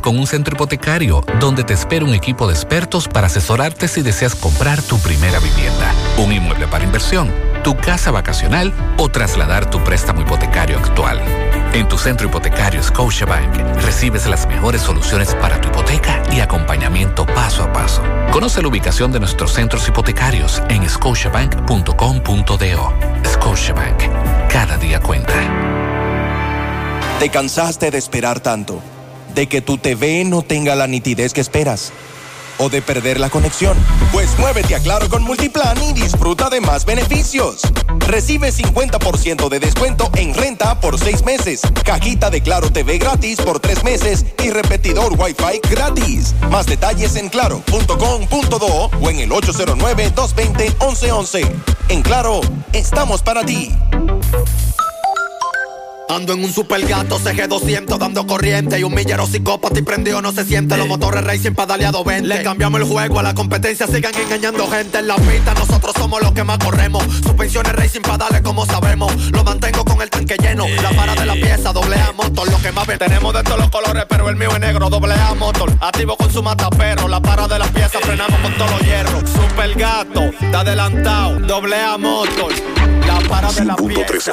con un centro hipotecario donde te espera un equipo de expertos para asesorarte si deseas comprar tu primera vivienda, un inmueble para inversión, tu casa vacacional o trasladar tu préstamo hipotecario actual. En tu centro hipotecario Scotiabank recibes las mejores soluciones para tu hipoteca y acompañamiento paso a paso. Conoce la ubicación de nuestros centros hipotecarios en scotiabank.com.do. Scotiabank, cada día cuenta. ¿Te cansaste de esperar tanto? ¿De que tu TV no tenga la nitidez que esperas? o de perder la conexión? Pues muévete a Claro con Multiplan y disfruta de más beneficios. Recibe 50% de descuento en renta por seis meses, cajita de Claro TV gratis por tres meses y repetidor Wi-Fi gratis. Más detalles en claro.com.do o en el 809-220-1111. En Claro, estamos para ti. Ando en un super gato CG200 dando corriente y un millero psicópata y prendido no se siente. Los motores racing pedaleado 20. Le cambiamos el juego a la competencia, sigan engañando gente en la pista. Nosotros somos los que más corremos. Suspensiones racing pedales como sabemos. Lo mantengo con el tanque lleno. La para de la pieza, doble A motor, lo que más ven. Tenemos de todos los colores, pero el mío es negro, doble A motor. Activo con su matapero. La para de la pieza, frenamos con todos los hierros. Super gato, está adelantado, doble A motor. La para de la pieza.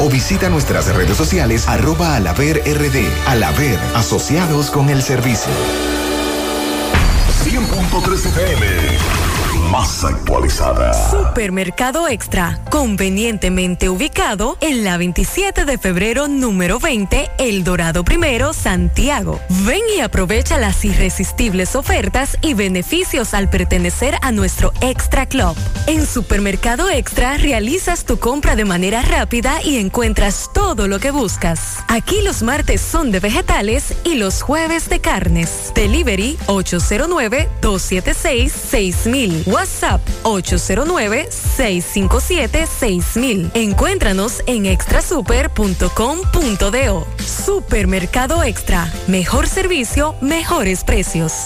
o visita nuestras redes sociales arroba alaver rd. Alaver, asociados con el servicio. 100.3 FM más actualizada. Supermercado Extra, convenientemente ubicado en la 27 de febrero número 20, El Dorado Primero, Santiago. Ven y aprovecha las irresistibles ofertas y beneficios al pertenecer a nuestro Extra Club. En Supermercado Extra realizas tu compra de manera rápida y encuentras todo lo que buscas. Aquí los martes son de vegetales y los jueves de carnes. Delivery 809 276 6000 WhatsApp 809-657-6000. Encuéntranos en extrasuper.com.do. Supermercado Extra. Mejor servicio, mejores precios.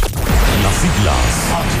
Glass.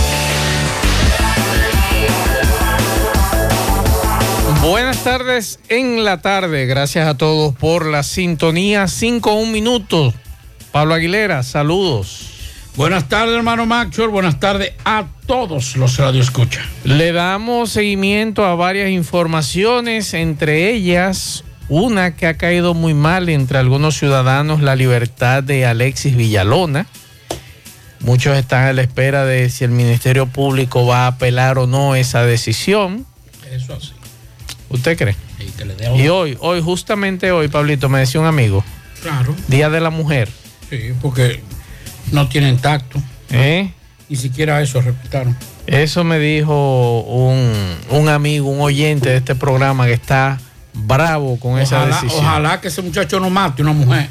Buenas tardes en la tarde. Gracias a todos por la sintonía. 5 un minutos. Pablo Aguilera, saludos. Buenas tardes, hermano Maxwell. Buenas tardes a todos los radio escuchan. Le damos seguimiento a varias informaciones, entre ellas una que ha caído muy mal entre algunos ciudadanos, la libertad de Alexis Villalona. Muchos están a la espera de si el Ministerio Público va a apelar o no esa decisión. Eso así. ¿Usted cree? Y, que le dé a uno- Y hoy, hoy, justamente hoy, Pablito, me decía un amigo, Claro. Día de la Mujer. Sí, porque no tienen tacto. ¿eh? Ni siquiera eso respetaron. Eso me dijo un, un amigo, un oyente de este programa que está bravo con esa decisión. ojalá que ese muchacho no mate a una mujer.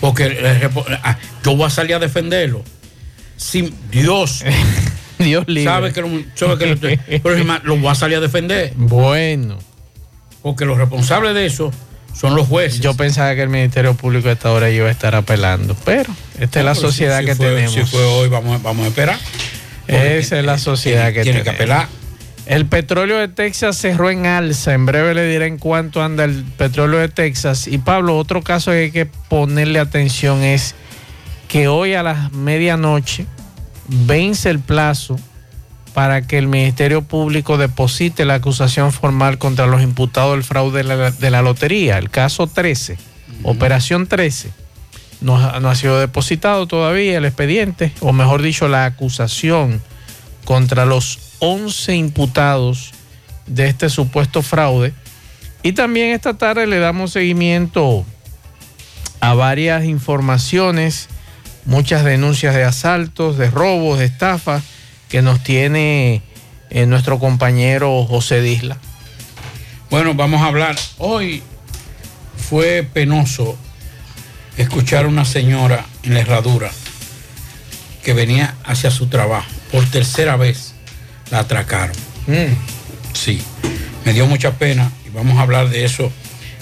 Porque le repo- ah, yo voy a salir a defenderlo. Sin Dios. Dios libre. Sabe que lo, sabe que lo, pero es más, lo voy a salir a defender. Bueno. Porque los responsables de eso son los jueces. Yo pensaba que el Ministerio Público a esta hora iba a estar apelando, pero esta es la Ah, si- sociedad si que fue- tenemos. Si fue hoy, vamos, vamos a esperar. Esa es la sociedad que tiene que apelar. El petróleo de Texas cerró en alza. En breve le diré en cuánto anda el petróleo de Texas. Y Pablo, otro caso que hay que ponerle atención es que hoy a las medianoche vence el plazo para que el Ministerio Público deposite la acusación formal contra los imputados del fraude de la, de la lotería, el caso 13, Operación 13. No, ha- no ha sido depositado todavía el expediente, o mejor dicho, la acusación contra los 11 imputados de este supuesto fraude. Y también esta tarde le damos seguimiento a varias informaciones, muchas denuncias de asaltos, de robos, de estafas que nos tiene eh, nuestro compañero José Disla. Bueno, vamos a hablar. Hoy fue penoso escuchar a una señora en la herradura que venía hacia su trabajo. Por tercera vez la atracaron. Sí, me dio mucha pena y vamos a hablar de eso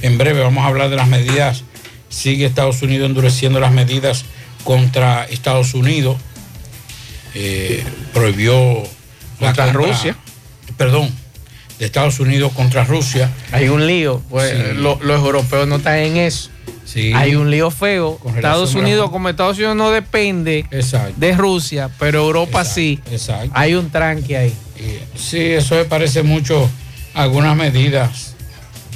en breve. Vamos a hablar de las medidas. Sigue Estados Unidos endureciendo las medidas contra Estados Unidos. Eh, prohibió la Contra compra- Rusia. Perdón, de Estados Unidos contra Rusia. Hay un lío, pues, Sí. lo- los europeos no están en eso. Sí. Hay un lío feo. Con Estados Unidos, como Estados Unidos no depende Exacto. de Rusia, pero Europa sí. Exacto. Hay un tranque ahí. Sí, eso me parece mucho algunas medidas,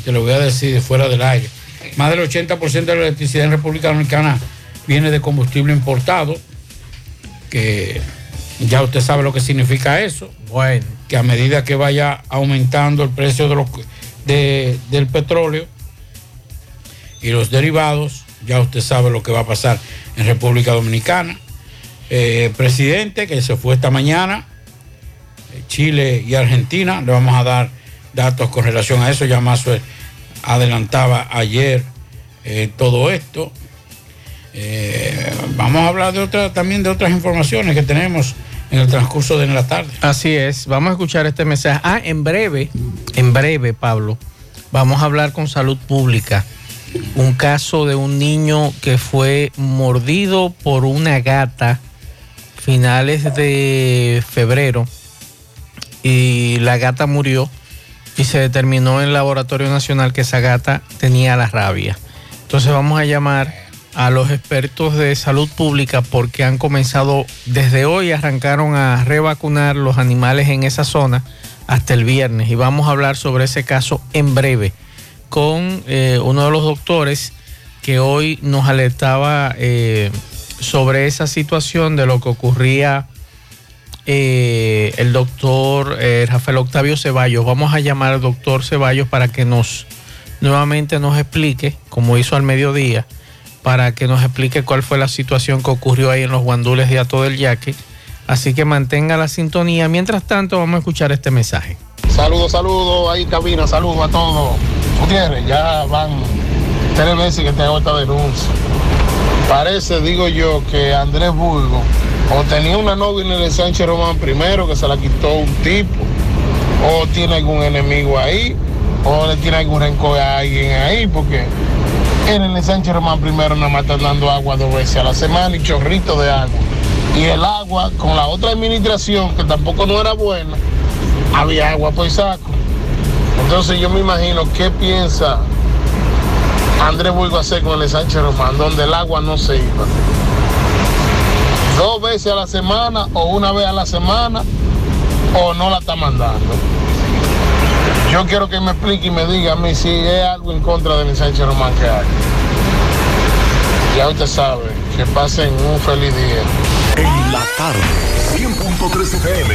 que lo voy a decir fuera del aire. Más del 80% de la electricidad en República Dominicana viene de combustible importado, que ya usted sabe lo que significa eso. Bueno. Que a medida que vaya aumentando el precio de los, de- del petróleo y los derivados, ya usted sabe lo que va a pasar en República Dominicana. Eh, presidente que se fue esta mañana, eh, Chile y Argentina, le vamos a dar datos con relación a eso, ya más adelantaba ayer eh, todo esto. Eh, vamos a hablar de otra, también de otras informaciones que tenemos en el transcurso de la tarde. Así es, vamos a escuchar este mensaje. Ah, en breve, en breve, Pablo, vamos a hablar con salud pública. Un caso de un niño que fue mordido por una gata finales de febrero y la gata murió y se determinó en el laboratorio nacional que esa gata tenía la rabia. Entonces vamos a llamar a los expertos de salud pública porque han comenzado desde hoy, arrancaron a revacunar los animales en esa zona hasta el viernes y vamos a hablar sobre ese caso en breve con eh, uno de los doctores que hoy nos alertaba eh, sobre esa situación de lo que ocurría eh, el doctor Rafael Octavio Ceballos. Vamos a llamar al doctor Ceballos para que nos nuevamente nos explique, como hizo al mediodía, para que nos explique cuál fue la situación que ocurrió ahí en los guandules de Ato del Yaque. Así que mantenga la sintonía. Mientras tanto, vamos a escuchar este mensaje. Saludos, saludos, ahí cabina, saludos a todos. Gutiérrez, ya van tres veces que te hago esta denuncia. Parece, digo yo, que Andrés Burgo o tenía una novia en el Sánchez Román primero que se la quitó un tipo, o tiene algún enemigo ahí, o le tiene algún rencor a alguien ahí, porque en el Sánchez Román primero nada más están dando agua dos veces a la semana y chorrito de agua. Y el agua con la otra administración, que tampoco no era buena, había agua por saco. Entonces yo me imagino qué piensa Andrés Burgo hacer con el Sánchez Román, donde el agua no se iba. Dos veces a la semana o una vez a la semana o no la está mandando. Yo quiero que me explique y me diga a mí si es algo en contra del Sánchez Román que hay. Ya usted sabe, que pasen un feliz día. En la tarde, 100.3 FM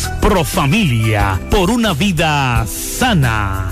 Pro Familia, por una vida sana.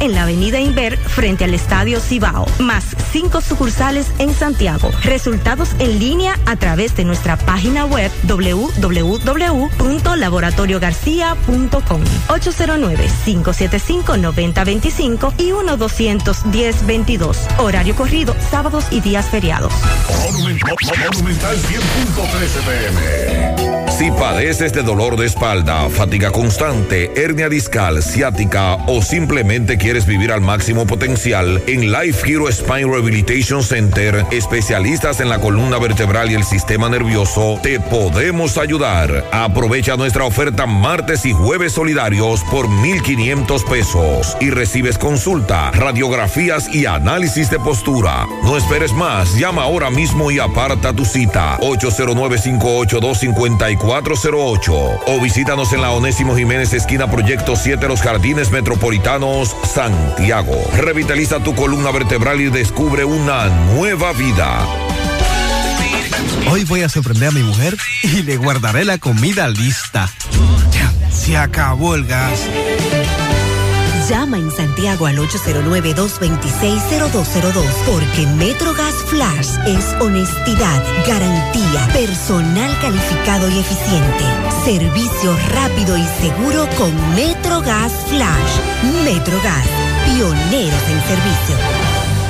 en la avenida Inver frente al Estadio Cibao, más cinco sucursales en Santiago. Resultados en línea a través de nuestra página web www.laboratoriogarcia.com 809-575-9025 y 1-210-22. Horario corrido, sábados y días feriados. Si padeces de dolor de espalda, fatiga constante, hernia discal, ciática o simplemente quieres vivir al máximo potencial, en Life Hero Spine Rehabilitation Center, especialistas en la columna vertebral y el sistema nervioso, te podemos ayudar. Aprovecha nuestra oferta martes y jueves solidarios por 1,500 pesos y recibes consulta, radiografías y análisis de postura. No esperes más, llama ahora mismo y aparta tu cita. 809-582-5408 o visítanos en la Onésimo Jiménez, esquina Proyecto 7 Los Jardines Santiago. Revitaliza tu columna vertebral y descubre una nueva vida. Hoy voy a sorprender a mi mujer y le guardaré la comida lista. Ya, se acabó el gas. Llama en Santiago al 809-226-0202 porque MetroGas Flash es honestidad, garantía, personal calificado y eficiente, servicio rápido y seguro con MetroGas Flash. MetroGas, pioneros en servicio.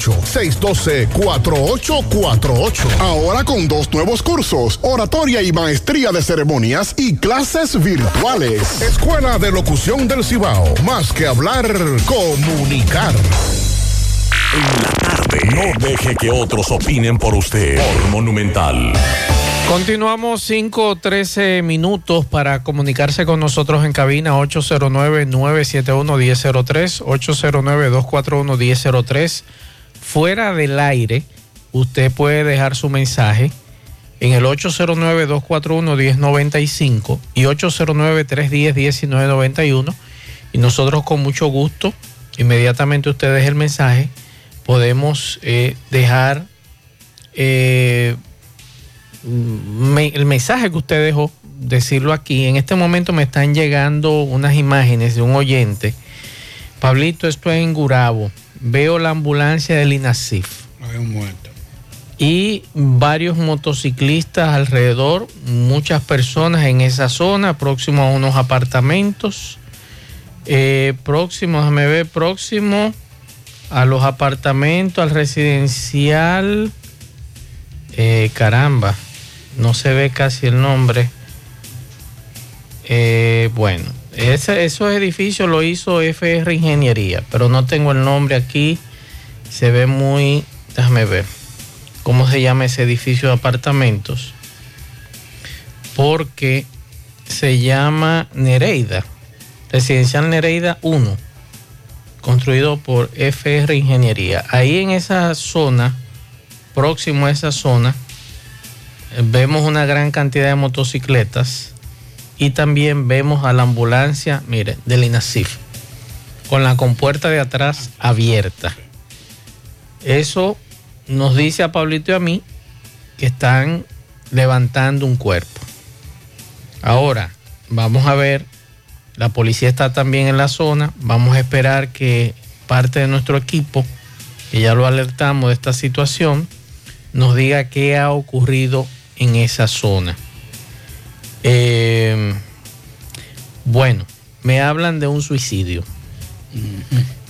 612-4848. Ahora con dos nuevos cursos, oratoria y maestría de ceremonias y clases virtuales. Escuela de Locución del Cibao. Más que hablar, comunicar. En la tarde. No deje que otros opinen por usted. Por Monumental. Continuamos 5 13 minutos para comunicarse con nosotros en cabina 809-971-1003, 809-241-1003 fuera del aire, usted puede dejar su mensaje en el 809-241-1095 y 809-310-1991 y nosotros con mucho gusto, inmediatamente usted deje el mensaje, podemos eh, dejar eh, el mensaje que usted dejó, decirlo aquí. En este momento me están llegando unas imágenes de un oyente. Pablito, esto es en Gurabo veo la ambulancia del INASIF. Hay un muerto. Y varios motociclistas alrededor, muchas personas en esa zona, próximo a unos apartamentos. Eh, próximo, déjame ver, próximo a los apartamentos, al residencial. Eh, caramba, no se ve casi el nombre. Eh, bueno, ese, esos edificios lo hizo FR Ingeniería, pero no tengo el nombre aquí. Se ve muy, déjame ver, cómo se llama ese edificio de apartamentos. Porque se llama Nereida, Residencial Nereida 1, construido por FR Ingeniería. Ahí en esa zona, próximo a esa zona, vemos una gran cantidad de motocicletas y también vemos a la ambulancia, mire, del INASIF, con la compuerta de atrás abierta. Eso nos dice a Pablito y a mí que están levantando un cuerpo. Ahora, vamos a ver, la policía está también en la zona, vamos a esperar que parte de nuestro equipo, que ya lo alertamos de esta situación, nos diga qué ha ocurrido en esa zona. Eh, bueno, me hablan de un suicidio.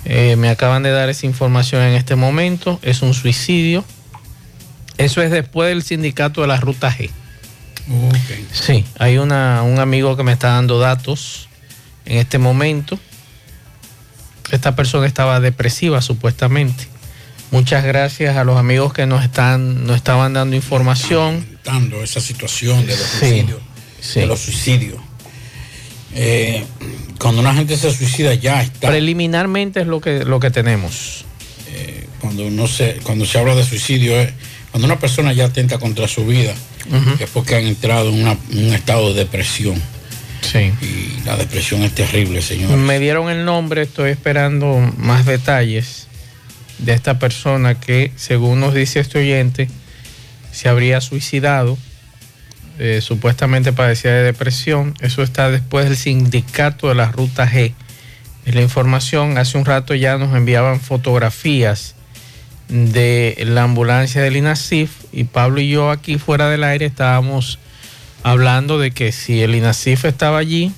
Eh, me acaban de dar esa información en este momento. Es un suicidio. Eso es después del sindicato de la Ruta G. Sí, hay una, un amigo que me está dando datos en este momento. Esta persona estaba depresiva supuestamente. Muchas gracias a los amigos que nos están nos estaban dando información. Dando esa situación de los suicidios de los suicidios. Eh, cuando una gente se suicida ya está. Preliminarmente es lo que, lo que tenemos. Eh, cuando, uno se, cuando se habla de suicidio, es cuando una persona ya atenta contra su vida, es porque han entrado en, un estado de depresión. Sí. Y la depresión es terrible, señor. Me dieron el nombre, estoy esperando más detalles de esta persona que, según nos dice este oyente, se habría suicidado eh, supuestamente padecía de depresión. Eso está después del sindicato de la ruta G. Es la información, hace un rato ya nos enviaban fotografías de la ambulancia del INASIF y Pablo y yo aquí fuera del aire estábamos hablando de que si el INASIF estaba allí,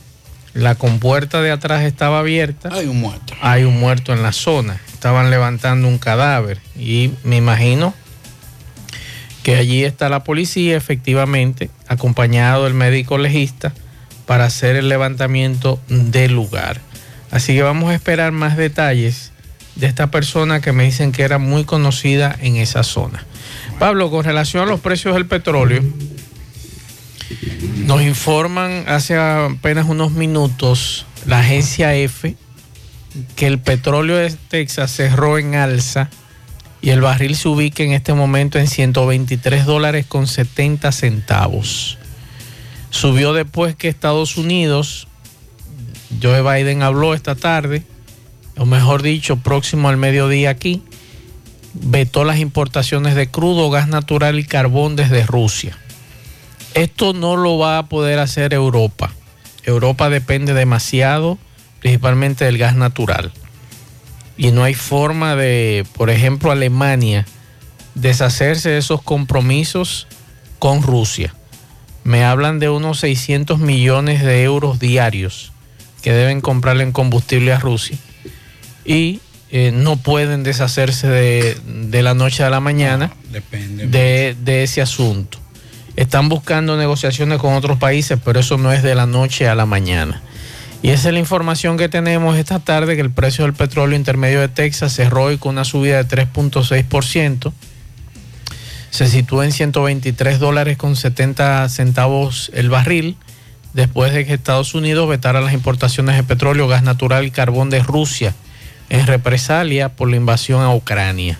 la compuerta de atrás estaba abierta. Hay un muerto. Hay un muerto en la zona. Estaban levantando un cadáver y me imagino que allí está la policía efectivamente acompañado del médico legista para hacer el levantamiento del lugar. Así que vamos a esperar más detalles de esta persona que me dicen que era muy conocida en esa zona. Pablo, con relación a los precios del petróleo, nos informan hace apenas unos minutos la agencia F que el petróleo de Texas cerró en alza y el barril se ubica en este momento en 123 dólares con 70 centavos. Subió después que Estados Unidos, Joe Biden habló esta tarde, o mejor dicho, próximo al mediodía aquí, vetó las importaciones de crudo, gas natural y carbón desde Rusia. Esto no lo va a poder hacer Europa. Europa depende demasiado, principalmente del gas natural. Y no hay forma de, por ejemplo, Alemania, deshacerse de esos compromisos con Rusia. Me hablan de unos 600 millones de euros diarios que deben comprarle en combustible a Rusia. Y eh, no pueden deshacerse de, de, la noche a la mañana de, de ese asunto. Están buscando negociaciones con otros países, pero eso no es de la noche a la mañana. Y esa es la información que tenemos esta tarde, que el precio del petróleo intermedio de Texas cerró hoy con una subida de 3.6%. Se sitúa en 123 dólares con 70 centavos el barril, después de que Estados Unidos vetara las importaciones de petróleo, gas natural y carbón de Rusia en represalia por la invasión a Ucrania.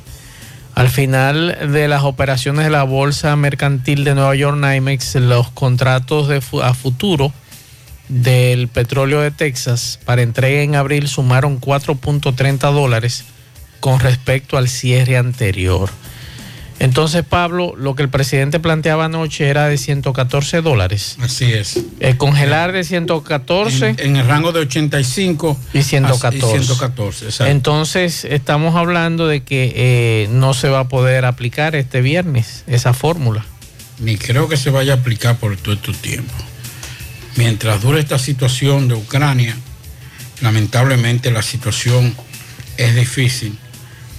Al final de las operaciones de la Bolsa Mercantil de Nueva York, NYMEX, los contratos de, a futuro del petróleo de Texas para entrega en abril sumaron 4.30 dólares con respecto al cierre anterior. Entonces, Pablo, lo que el presidente planteaba anoche era de 114 dólares. Así es. El congelar de 114. En, el rango de 85 y 114. Y 114 Entonces, estamos hablando de que eh, no se va a poder aplicar este viernes esa fórmula. Ni creo que se vaya a aplicar por todo este tiempo. Mientras dure esta situación de Ucrania, lamentablemente la situación es difícil.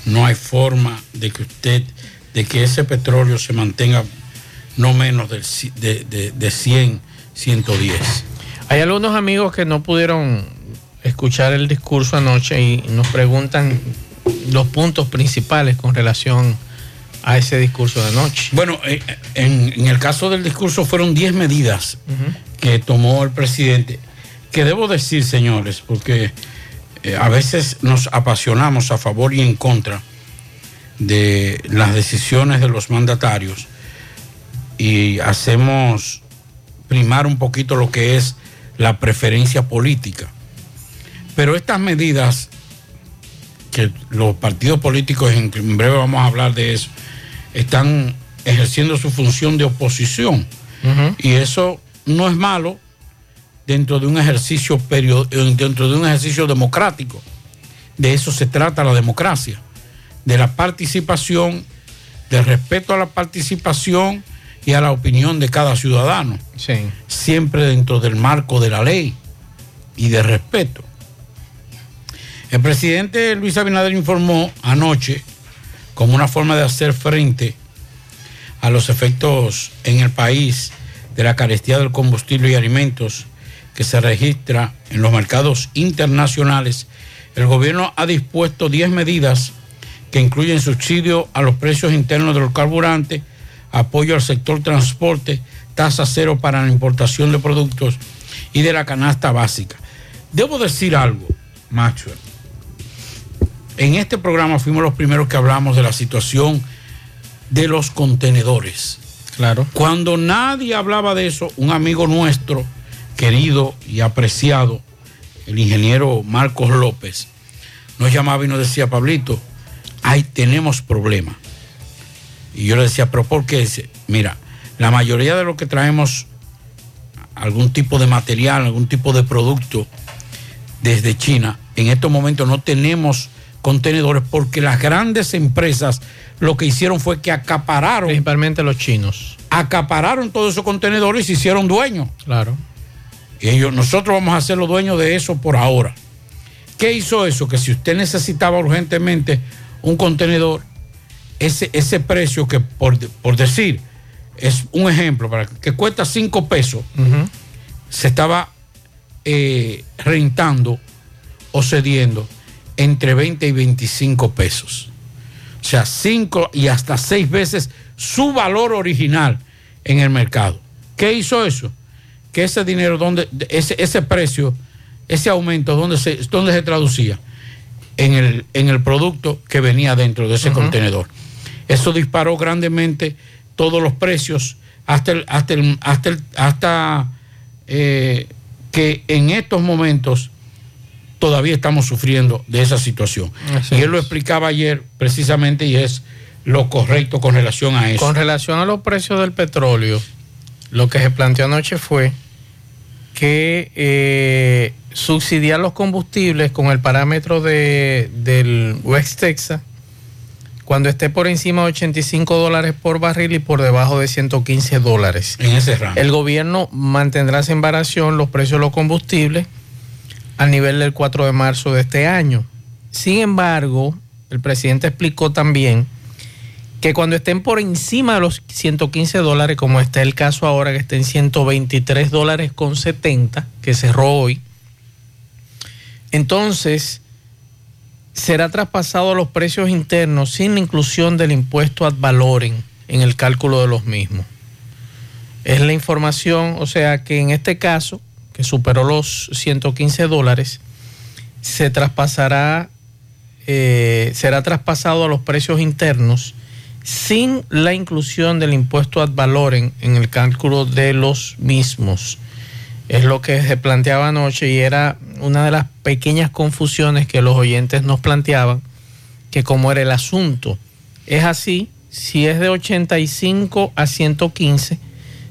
No hay forma de que usted de que ese petróleo se mantenga no menos de, de, de 100, 110. Hay algunos amigos que no pudieron escuchar el discurso anoche y nos preguntan los puntos principales con relación a ese discurso de anoche. Bueno, eh, en, el caso del discurso fueron 10 medidas que tomó el presidente, que debo decir, señores, porque eh, a veces nos apasionamos a favor y en contra de las decisiones de los mandatarios y hacemos primar un poquito lo que es la preferencia política. Pero estas medidas, que los partidos políticos, en breve vamos a hablar de eso, están ejerciendo su función de oposición. Y eso no es malo dentro de un ejercicio dentro de un ejercicio democrático. De eso se trata la democracia de la participación, del respeto a la participación y a la opinión de cada ciudadano. Siempre dentro del marco de la ley y de respeto. El presidente Luis Abinader informó anoche, como una forma de hacer frente a los efectos en el país de la carestía del combustible y alimentos que se registra en los mercados internacionales, el gobierno ha dispuesto 10 medidas que incluyen subsidio a los precios internos de los carburantes, apoyo al sector transporte, tasa cero para la importación de productos y de la canasta básica. Debo decir algo, macho. En este programa fuimos los primeros que hablamos de la situación de los contenedores. Claro. Cuando nadie hablaba de eso, un amigo nuestro, querido y apreciado, el ingeniero Marcos López, nos llamaba y nos decía, Pablito, ahí tenemos problemas. Y yo le decía, pero ¿por qué? Mira, la mayoría de lo que traemos, algún tipo de material, algún tipo de producto desde China, en estos momentos no tenemos contenedores porque las grandes empresas lo que hicieron fue que acapararon. Principalmente los chinos. Acapararon todos esos contenedores y se hicieron dueños. Claro. Y ellos, nosotros vamos a ser los dueños de eso por ahora. ¿Qué hizo eso? Que si usted necesitaba urgentemente un contenedor, ese, ese precio que, por, decir, es un ejemplo, para que cuesta 5 pesos, se estaba eh, rentando o cediendo entre 20 y 25 pesos. O sea, 5 y hasta 6 veces su valor original en el mercado. ¿Qué hizo eso? Que ese dinero, donde, ese, ese precio, ese aumento, ¿dónde se, dónde se traducía? en el, en el producto que venía dentro de ese contenedor. Eso disparó grandemente todos los precios hasta hasta hasta, hasta eh, que en estos momentos todavía estamos sufriendo de esa situación. Así y él lo explicaba ayer precisamente y es lo correcto con relación a eso. Con relación a los precios del petróleo, lo que se planteó anoche fue que eh, subsidiar los combustibles con el parámetro de, del West Texas cuando esté por encima de 85 dólares por barril y por debajo de 115 dólares. En ese rango. El gobierno mantendrá sin variación los precios de los combustibles al nivel del 4 de marzo de este año. Sin embargo, el presidente explicó también que cuando estén por encima de los 115 dólares, como está el caso ahora, que está en 123 dólares con 70, que cerró hoy, entonces será traspasado a los precios internos sin la inclusión del impuesto ad valorem en el cálculo de los mismos. Es la información, o sea que en este caso, que superó los 115 dólares, se traspasará, eh, será traspasado a los precios internos sin la inclusión del impuesto ad valorem en el cálculo de los mismos. Es lo que se planteaba anoche y era una de las pequeñas confusiones que los oyentes nos planteaban, que como era el asunto, es así, si es de 85 a 115,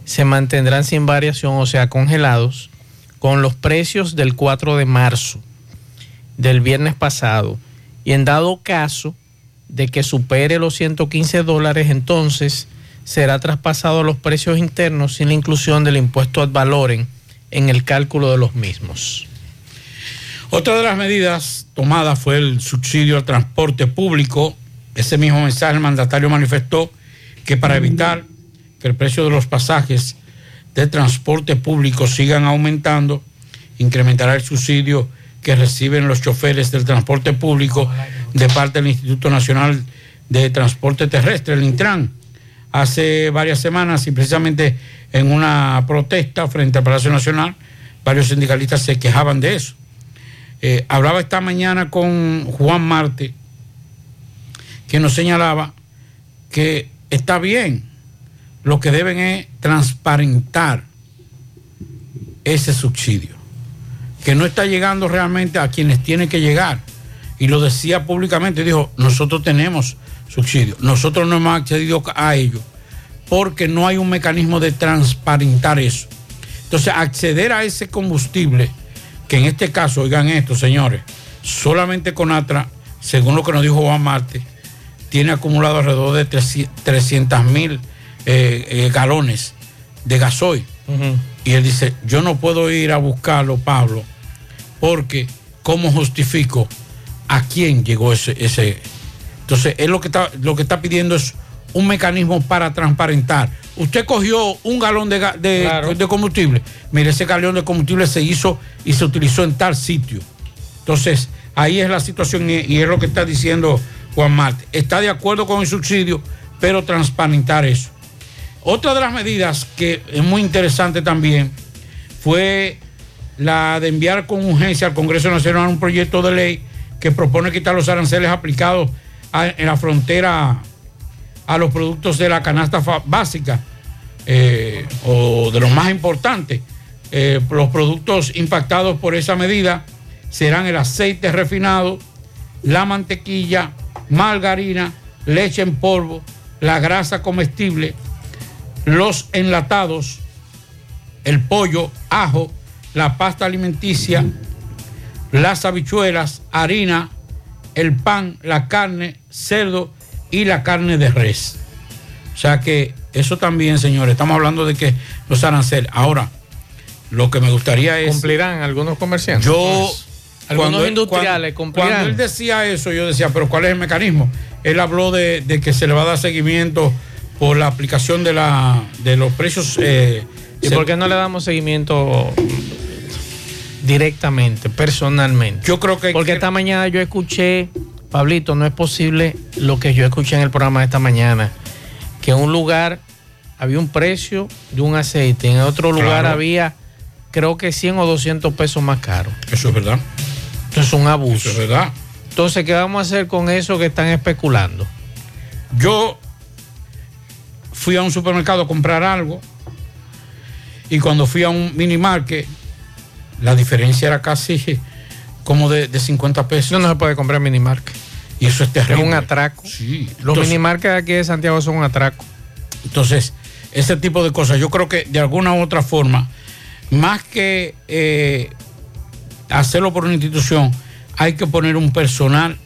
se mantendrán sin variación, o sea, congelados, con los precios del 4 de marzo, del viernes pasado. Y en dado caso de que supere los 115 dólares, entonces será traspasado a los precios internos sin la inclusión del impuesto ad valorem en el cálculo de los mismos. Otra de las medidas tomadas fue el subsidio al transporte público. Ese mismo mensaje el mandatario manifestó que para evitar que el precio de los pasajes de transporte público sigan aumentando, incrementará el subsidio que reciben los choferes del transporte público de parte del Instituto Nacional de Transporte Terrestre, el Intran. Hace varias semanas y precisamente en una protesta frente al Palacio Nacional, varios sindicalistas se quejaban de eso. Eh, hablaba esta mañana con Juan Marte, que nos señalaba que está bien, lo que deben es transparentar ese subsidio, que no está llegando realmente a quienes tienen que llegar. Y lo decía públicamente, dijo, nosotros tenemos subsidio, nosotros no hemos accedido a ello, porque no hay un mecanismo de transparentar eso. Entonces, acceder a ese combustible, que en este caso, oigan esto, señores, solamente Conatra, según lo que nos dijo Juan Marte, tiene acumulado alrededor de 300 mil eh, eh, galones de gasoil. Y él dice, yo no puedo ir a buscarlo, Pablo, porque ¿cómo justifico a quién llegó ese? ese? Entonces, él lo que, está, lo que está pidiendo es un mecanismo para transparentar. Usted cogió un galón de, de- Claro. de combustible. Mire, ese galón de combustible se hizo y se utilizó en tal sitio. Entonces, ahí es la situación y, y es lo que está diciendo Juan Marte. Está de acuerdo con el subsidio, pero transparentar eso. Otra de las medidas que es muy interesante también fue la de enviar con urgencia al Congreso Nacional un proyecto de ley que propone quitar los aranceles aplicados en la frontera a los productos de la canasta básica eh, o de los más importantes. Eh, los productos impactados por esa medida serán el aceite refinado, la mantequilla, margarina, leche en polvo, la grasa comestible, los enlatados, el pollo, ajo, la pasta alimenticia, las habichuelas, harina, el pan, la carne, cerdo y la carne de res. O sea que eso también, señores, estamos hablando de que los aranceles. Ahora, lo que me gustaría es... ¿Cumplirán algunos comerciantes? Yo... Algunos él- industriales cuando, cumplirán. cuando él decía eso, yo decía, pero ¿cuál es el mecanismo? Él habló de, de que se le va a dar seguimiento por la aplicación de, la, de los precios. eh, ¿Y se- por qué no le damos seguimiento directamente, personalmente? Yo creo que... Porque esta mañana yo escuché, Pablito, no es posible lo que yo escuché en el programa de esta mañana, que en un lugar había un precio de un aceite, en otro lugar Claro. había creo que 100 o 200 pesos más caro. Eso es verdad. Eso es un abuso. Eso es verdad. Entonces, ¿qué vamos a hacer con eso que están especulando? Yo fui a un supermercado a comprar algo y cuando fui a un mini market, la diferencia era casi como de, de 50 pesos. No, no se puede comprar minimarca. Y eso es terrible. Es un atraco. Sí. Los Entonces- minimarcas de aquí de Santiago son un atraco. Entonces, ese tipo de cosas, yo creo que de alguna u otra forma, más que eh, hacerlo por una institución, hay que poner un personal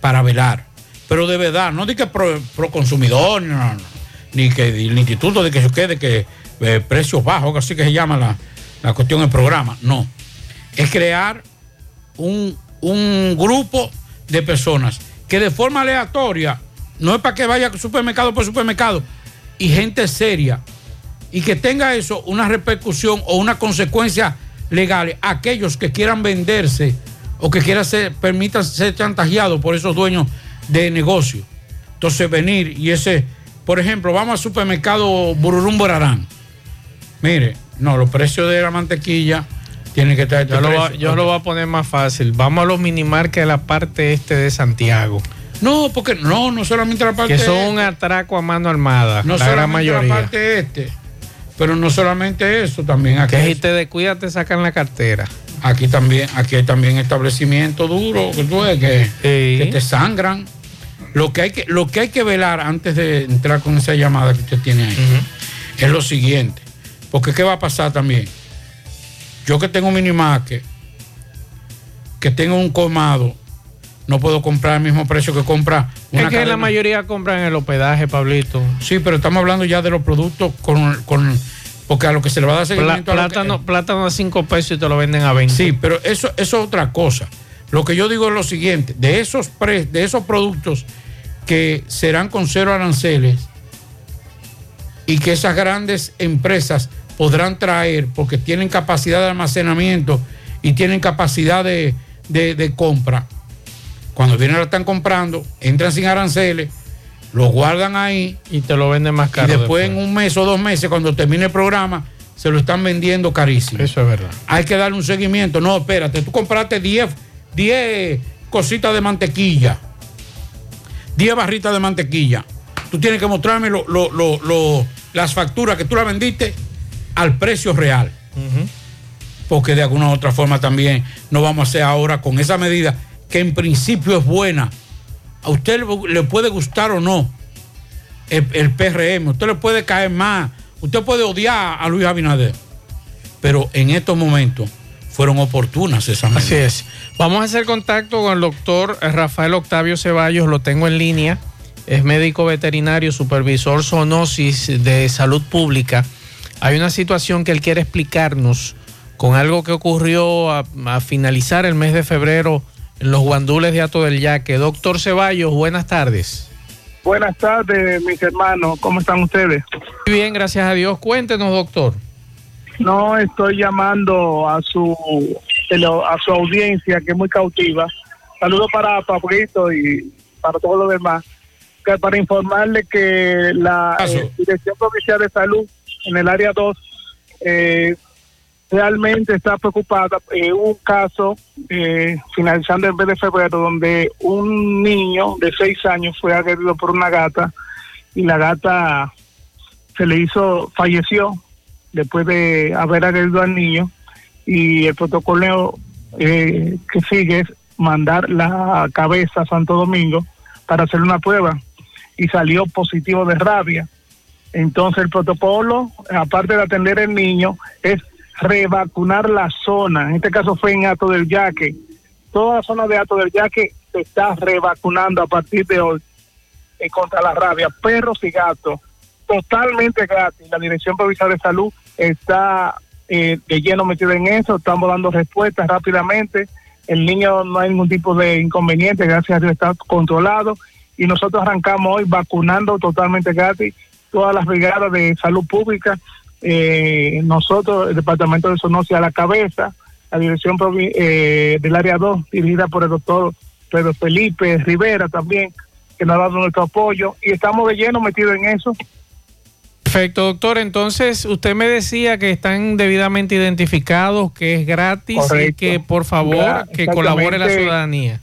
para velar. Pero de verdad, no de que pro, pro consumidor, no, no, no. Ni que el instituto de que se quede que eh, precios bajos, así que se llama la, la cuestión del programa. No. Es crear un, un grupo de personas que de forma aleatoria, no es para que vaya supermercado por supermercado, y gente seria, y que tenga eso una repercusión o una consecuencia legal aquellos que quieran venderse o que quieran ser, permitan ser chantajeados por esos dueños de negocio. Entonces venir y ese, por ejemplo, vamos al supermercado Bururum Borarán. Mire, no, los precios de la mantequilla tienen que estar... Yo lo, va- yo lo voy a poner más fácil. Vamos a los minimarcas de la parte este de Santiago. No, porque no, no solamente la parte Que son este. un atraco a mano armada. no la gran mayoría. la parte este, pero no solamente eso, también aquí. Que si te descuidas te sacan la cartera. Aquí también, aquí hay también establecimientos duros que tú ves que, que te sangran. Lo que hay que, lo que hay que velar antes de entrar con esa llamada que usted tiene ahí es lo siguiente. Porque qué va a pasar también. Yo que tengo un minimarket, que tengo un colmado, no puedo comprar el mismo precio que compra una es que la mayoría compran el hospedaje, Pablito. Sí, pero estamos hablando ya de los productos con, con porque a lo que se le va a dar Pla- seguimiento a lo que- plátano, plátano a 5 pesos y te lo venden a 20. Sí, pero eso, eso es otra cosa. Lo que yo digo es lo siguiente, de esos, pre- de esos productos que serán con cero aranceles y que esas grandes empresas podrán traer porque tienen capacidad de almacenamiento y tienen capacidad de, de- de compra. Cuando vienen la están comprando, entran sin aranceles, lo guardan ahí y te lo venden más caro. y después, en un mes o dos meses, cuando termine el programa, se lo están vendiendo carísimo. Eso es verdad. Hay que darle un seguimiento. No, espérate, tú compraste 10 10 cositas de mantequilla, 10 barritas de mantequilla. Tú tienes que mostrarme lo- lo- lo- las facturas que tú la vendiste al precio real. Porque de alguna u otra forma también no vamos a hacer ahora con esa medida que en principio es buena. A usted le- le puede gustar o no el, el PRM, usted le puede caer más, usted puede odiar a Luis Abinader, pero en estos momentos fueron oportunas esas medidas. Así es. Vamos a hacer contacto con el doctor Rafael Octavio Ceballos, lo tengo en línea. Es médico veterinario, supervisor zoonosis de salud pública. Hay una situación que él quiere explicarnos con algo que ocurrió a, a finalizar el mes de febrero en los guandules de Ato del Yaque. Doctor Ceballos, buenas tardes. Buenas tardes, mis hermanos. ¿Cómo están ustedes? Muy bien, gracias a Dios. Cuéntenos, doctor. No estoy llamando a su a su audiencia que es muy cautiva. Saludos para Pablito y para todos los demás. Que para informarle que la eh, Dirección Provincial de Salud en el área 2 eh, realmente está preocupada. Eh, hubo un caso eh, finalizando el mes de febrero donde un niño de seis años fue agredido por una gata y la gata se le hizo, falleció después de haber agredido al niño y el protocolo eh, que sigue es mandar la cabeza a Santo Domingo para hacer una prueba y salió positivo de rabia. Entonces el protocolo, aparte de atender al niño, es revacunar la zona. En este caso fue en Ato del Yaque. Toda la zona de Ato del Yaque se está revacunando a partir de hoy eh, contra la rabia. Perros y gatos, totalmente gratis. La Dirección Provincial de Salud está eh, de lleno metida en eso. Estamos dando respuestas rápidamente. El niño no hay ningún tipo de inconveniente, gracias a Dios está controlado. Y nosotros arrancamos hoy vacunando totalmente gratis todas las brigadas de salud pública. Eh, nosotros, el Departamento de Sonosia a la cabeza, la Dirección eh, del Área 2, dirigida por el doctor Pedro Felipe Rivera también, que nos ha dado nuestro apoyo. Y estamos de lleno metidos en eso. Perfecto, doctor. Entonces, usted me decía que están debidamente identificados, que es gratis y Correcto. que por favor que colabore la ciudadanía.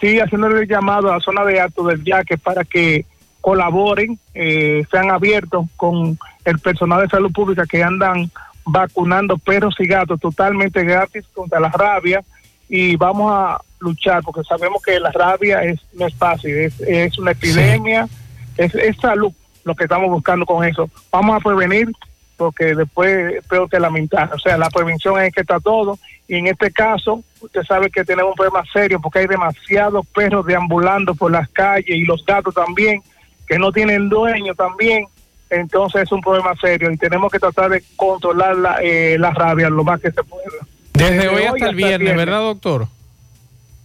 sí haciéndole el llamado a la zona de acto del yaque para que colaboren, eh, sean abiertos con el personal de salud pública que andan vacunando perros y gatos totalmente gratis contra la rabia y vamos a luchar porque sabemos que la rabia es no es fácil, es, es una epidemia, es, es salud lo que estamos buscando con eso. Vamos a prevenir porque después es peor que lamentar. O sea, la prevención es que está todo. Y en este caso, usted sabe que tenemos un problema serio porque hay demasiados perros deambulando por las calles y los gatos también, que no tienen dueño también. Entonces es un problema serio y tenemos que tratar de controlar la, eh, la rabia lo más que se pueda. Desde, hoy hasta el viernes, ¿verdad, doctor?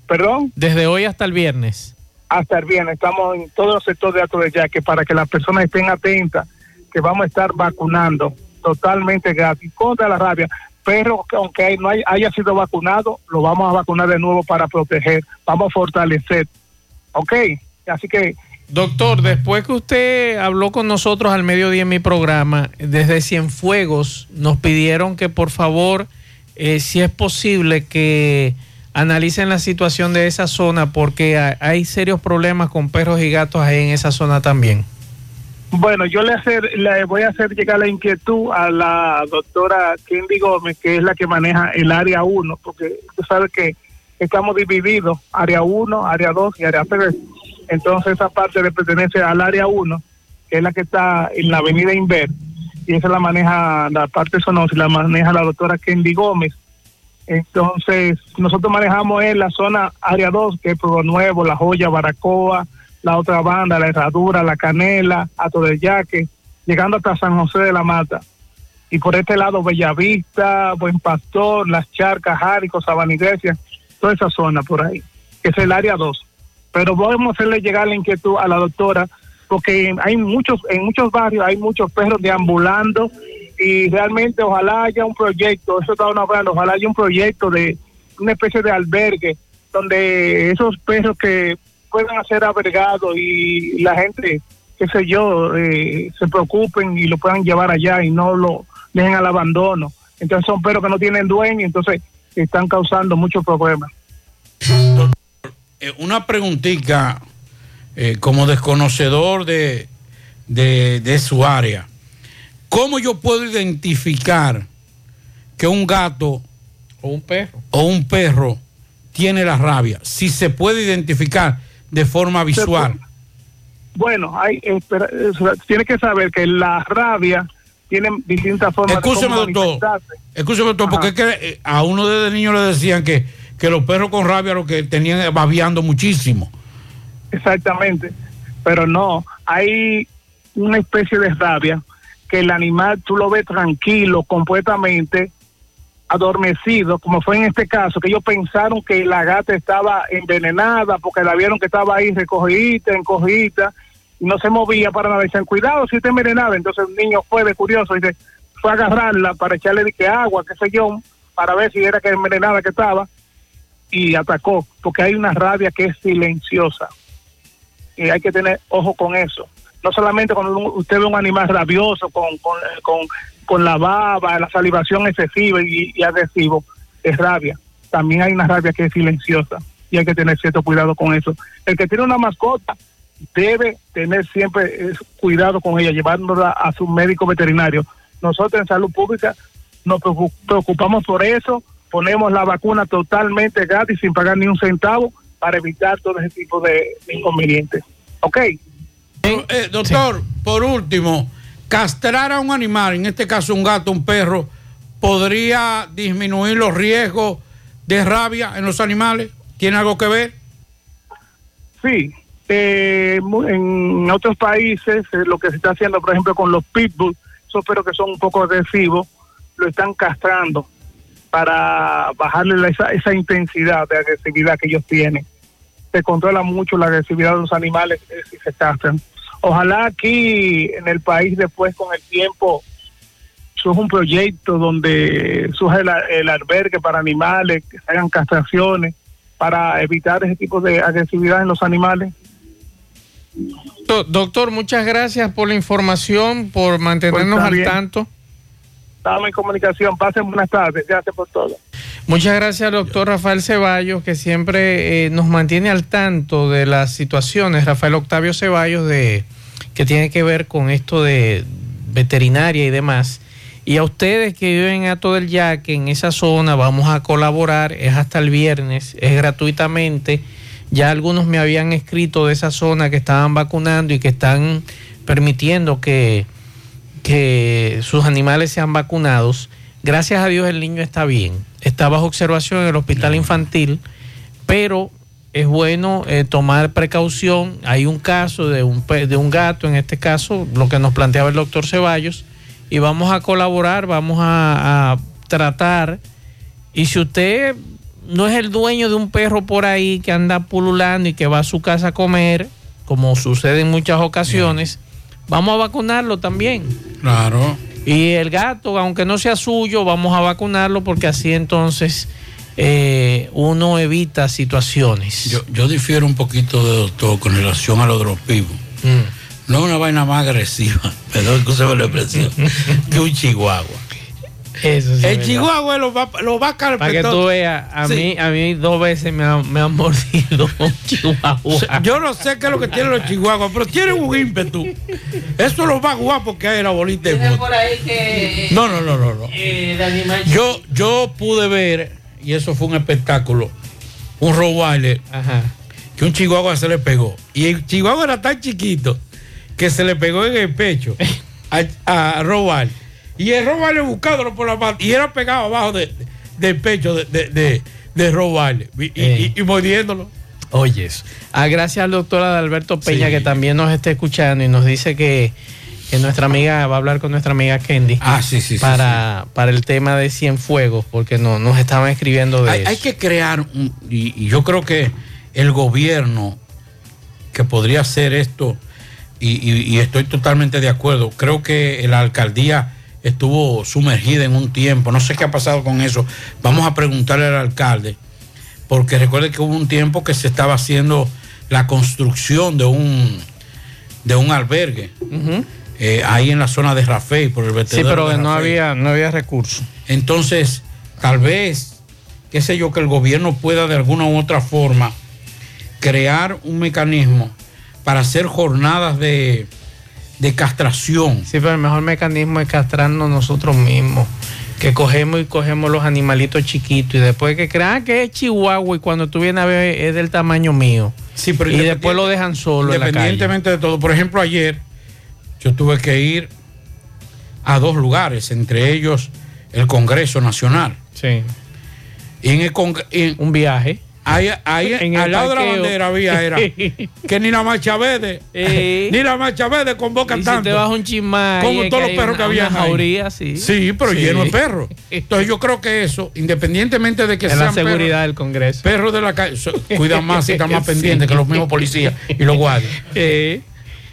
¿Perdón? Desde hoy hasta el viernes. Hasta el viernes. Estamos en todos los sectores de Alto de Yaque para que las personas estén atentas que vamos a estar vacunando totalmente gratis contra la rabia. Pero que aunque no hay- haya sido vacunado, lo vamos a vacunar de nuevo para proteger. Vamos a fortalecer. ¿Ok? Así que Doctor, después que usted habló con nosotros al mediodía en mi programa, desde Cienfuegos nos pidieron que por favor, eh, si es posible, que analicen la situación de esa zona porque hay, serios problemas con perros y gatos ahí en esa zona también. Bueno, yo le voy a hacer llegar la inquietud a la doctora Kendi Gómez, que es la que maneja el área 1, porque tú sabes que estamos divididos, área 1, área 2 y área 3. Entonces esa parte le pertenece al área 1, que es la que está en la avenida Inver, y esa la maneja, la parte sonosa, la maneja la doctora Kendi Gómez. Entonces, nosotros manejamos en la zona área 2, que es Pueblo Nuevo, La Joya, Baracoa, la otra banda, La Herradura, La Canela, Ato del Yaque, llegando hasta San José de la Mata. Y por este lado, Bellavista, Buen Pastor, Las Charcas, Járico, Sabana Iglesia, toda esa zona por ahí, que es el área 2. Pero a hacerle llegar la inquietud a la doctora, porque hay muchos, en muchos barrios hay muchos perros deambulando y realmente ojalá haya un proyecto, eso está hablando, ojalá haya un proyecto de una especie de albergue donde esos perros que puedan ser albergados y la gente, qué sé yo, eh, se preocupen y lo puedan llevar allá y no lo dejen al abandono. Entonces son perros que no tienen dueño, entonces están causando muchos problemas. Eh, una preguntita eh, como desconocedor de, de, de su área. ¿Cómo yo puedo identificar que un gato o un perro o un perro tiene la rabia? Si se puede identificar de forma visual. Bueno, hay, espera, eh, tiene que saber que la rabia tiene distintas formas Escúcheme, de cómo doctor. manifestarse. Escúcheme, doctor, porque es que eh, a uno desde niño le decían que, que los perros con rabia lo que tenían es babeando muchísimo. Exactamente, pero no, hay una especie de rabia que el animal tú lo ves tranquilo, completamente adormecido, como fue en este caso, que ellos pensaron que la gata estaba envenenada porque la vieron que estaba ahí recogidita, encogidita, y no se movía para nada. Dicen, cuidado si está envenenada. Entonces el niño fue de curioso y se fue a agarrarla para echarle de agua, qué sé yo, para ver si era que envenenada que estaba, y atacó, porque hay una rabia que es silenciosa y hay que tener ojo con eso. No solamente cuando usted ve un animal rabioso con, con, con, con la baba, la salivación excesiva y, y agresivo, es rabia. También hay una rabia que es silenciosa y hay que tener cierto cuidado con eso. El que tiene una mascota debe tener siempre eh, cuidado con ella, llevándola a su médico veterinario. Nosotros en salud pública nos preocu- preocupamos por eso, ponemos la vacuna totalmente gratis sin pagar ni un centavo para evitar todo ese tipo de inconvenientes. ¿Ok? Eh, doctor, por último, castrar a un animal, en este caso un gato, un perro, podría disminuir los riesgos de rabia en los animales. ¿Tiene algo que ver? Sí, eh, en otros países eh, lo que se está haciendo, por ejemplo, con los pitbull, esos perros que son un poco agresivos, lo están castrando para bajarle la- esa, esa intensidad de agresividad que ellos tienen. Se controla mucho la agresividad de los animales eh, si se castran. Ojalá aquí en el país después con el tiempo surja un proyecto donde surja el, el albergue para animales, que se hagan castraciones para evitar ese tipo de agresividad en los animales. Do- Doctor, muchas gracias por la información, por mantenernos Pues está al tanto. Estamos en comunicación. Pasen buenas tardes. Gracias por todo. Muchas gracias, doctor Rafael Ceballos, que siempre eh, nos mantiene al tanto de las situaciones. Rafael Octavio Ceballos, de, que tiene que ver con esto de veterinaria y demás. Y a ustedes que viven a todo el yaque en esa zona, vamos a colaborar, es hasta el viernes, es gratuitamente. Ya algunos me habían escrito de esa zona que estaban vacunando y que están permitiendo que, que sus animales sean vacunados. Gracias a Dios el niño está bien, está bajo observación en el hospital infantil, pero es bueno eh, tomar precaución. Hay un caso de un, de un gato, en este caso, lo que nos planteaba el doctor Ceballos, y vamos a colaborar, vamos a, a tratar. Y si usted no es el dueño de un perro por ahí que anda pululando y que va a su casa a comer, como sucede en muchas ocasiones, vamos a vacunarlo también. Claro. Y el gato, aunque no sea suyo, vamos a vacunarlo porque así entonces eh, uno evita situaciones. Yo, yo difiero un poquito de doctor con relación a lo de los pibos. Mm. No es una vaina más agresiva, perdón, escúchame la expresión, que un chihuahua. Eso sí es el chihuahua lo va, lo va a Para que carpetar. tú veas, a, Sí. mí, a mí dos veces me, han- me han mordido un chihuahua. Yo no sé qué es lo que tienen los chihuahuas, pero tienen un ímpetu. Eso es lo más guapo que hay en la bolita de moto. No, no, no, no. no. Yo, yo pude ver, y eso fue un espectáculo, un Rottweiler, que un chihuahua se le pegó. Y el chihuahua era tan chiquito que se le pegó en el pecho a, a Rottweiler. Y el Rottweiler buscándolo por la mano, y era pegado abajo de- del pecho de, de, de, de Rottweiler, y, y- y- y mordiéndolo. Oyes. Ah, gracias al doctor Adalberto Peña que también nos está escuchando y nos dice que, que nuestra amiga va a hablar con nuestra amiga Kendi Ah, sí, sí, sí, para, para el tema de Cienfuegos, porque no, nos estaban escribiendo de hay, eso. hay que crear, un- y, y yo creo que el gobierno que podría hacer esto, y, y- y estoy totalmente de acuerdo, creo que la alcaldía estuvo sumergida en un tiempo, no sé qué ha pasado con eso, vamos a preguntarle al alcalde, porque recuerde que hubo un tiempo que se estaba haciendo la construcción de un, de un albergue. Eh, ahí en la zona de Rafael, por el Sí, vertedero pero de no había, no había recursos. Entonces, tal vez, qué sé yo, que el gobierno pueda de alguna u otra forma crear un mecanismo para hacer jornadas de, de castración. Sí, pero el mejor mecanismo es castrarnos nosotros mismos. Que cogemos y cogemos los animalitos chiquitos y después que crean que es chihuahua y cuando tú vienes a ver es del tamaño mío. Sí, pero y después lo dejan solo en la calle. Independientemente de todo. Por ejemplo, ayer yo tuve que ir a dos lugares, entre ellos el Congreso Nacional. Sí. Y en el Cong- en- Un viaje. Ahí, ahí En al lado de la bandera había era que ni la marcha verde, Eh. ni la marcha verde convoca si tanto. te vas un chismá como todos los perros que había jauría, sí. Sí, pero Sí. lleno de perros. Entonces yo creo que eso, independientemente de que Es sean la seguridad perros, del Congreso. perros de la calle, cuidan más y están más Sí. pendientes que los mismos policías y los guardias. Eh.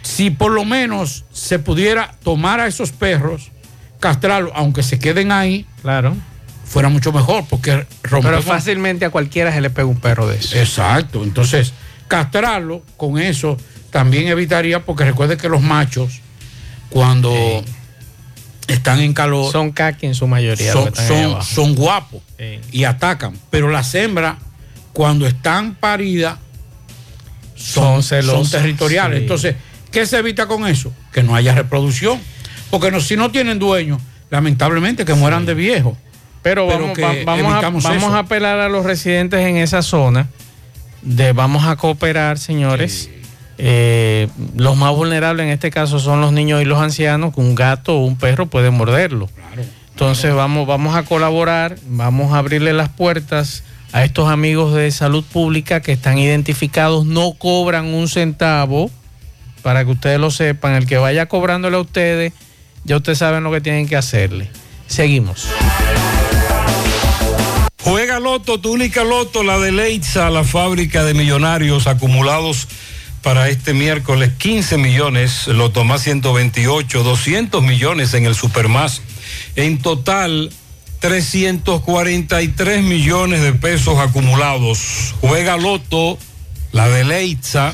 Si por lo menos se pudiera tomar a esos perros, castrarlos, aunque se queden ahí, Claro. fuera mucho mejor, porque Pero rompemos fácilmente a cualquiera se le pega un perro de eso. Exacto. Entonces, castrarlo con eso también evitaría, porque recuerde que los machos, cuando están en calor, Son caqui en su mayoría. son, son, guapos Sí. y atacan. Pero las hembras, cuando están paridas, Son son territoriales. sí. Entonces, ¿qué se evita con eso? Que no haya reproducción. Porque no, si no tienen dueño, lamentablemente que mueran de viejo. Pero, Pero vamos, que va- vamos, a, vamos a apelar a los residentes en esa zona. De vamos a cooperar, señores. Eh, los más vulnerables en este caso son los niños y los ancianos, que un gato o un perro puede morderlo. Entonces vamos, vamos a colaborar, vamos a abrirle las puertas a estos amigos de salud pública que están identificados, no cobran un centavo, para que ustedes lo sepan, el que vaya cobrándole a ustedes, ya ustedes saben lo que tienen que hacerle. Seguimos. Juega Loto, tu única Loto, la de Leitza, la fábrica de millonarios acumulados para este miércoles 15 millones, Loto más 128, 200 millones en el Supermás. En total, 343 millones de pesos acumulados. Juega Loto, la de Leitza,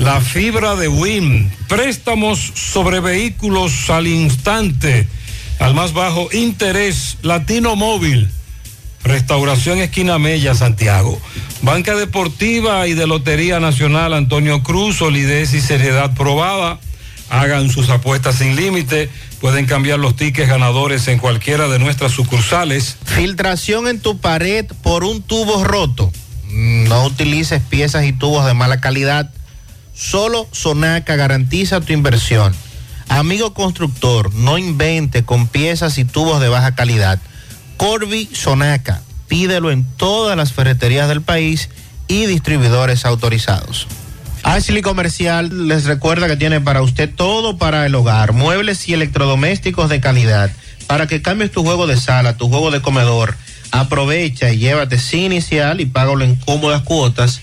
la fibra de WIM. Préstamos sobre vehículos al instante, al más bajo interés, Latino Móvil. Restauración Esquina Mella, Santiago. Banca Deportiva y de Lotería Nacional Antonio Cruz, solidez y seriedad probada. Hagan sus apuestas sin límite. Pueden cambiar los tickets ganadores en cualquiera de nuestras sucursales. Filtración en tu pared por un tubo roto. No utilices piezas y tubos de mala calidad. Solo Sonaca garantiza tu inversión. Amigo constructor, no invente con piezas y tubos de baja calidad. Corby Sonaca. Pídelo en todas las ferreterías del país y distribuidores autorizados. Ashley Comercial les recuerda que tiene para usted todo para el hogar, muebles y electrodomésticos de calidad, para que cambies tu juego de sala, tu juego de comedor. Aprovecha y llévate sin inicial y págalo en cómodas cuotas.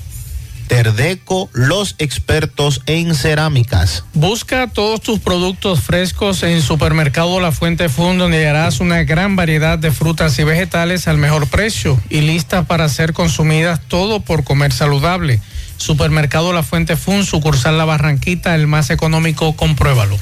Terdeco, los expertos en cerámicas. Busca todos tus productos frescos en Supermercado La Fuente Fun, donde hallarás una gran variedad de frutas y vegetales al mejor precio y listas para ser consumidas todo por comer saludable. Supermercado La Fuente Fun, sucursal La Barranquita, el más económico, compruébalo.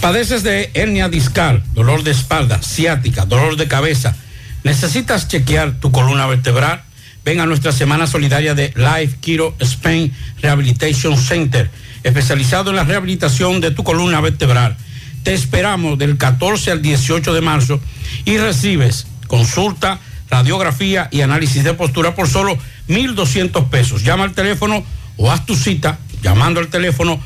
Padeces de hernia discal, dolor de espalda, ciática, dolor de cabeza. ¿Necesitas chequear tu columna vertebral? Ven a nuestra semana solidaria de Life Kiro Spain Rehabilitation Center, especializado en la rehabilitación de tu columna vertebral. Te esperamos del 14 al 18 de marzo y recibes consulta, radiografía y análisis de postura por solo 1.200 pesos. Llama al teléfono o haz tu cita llamando al teléfono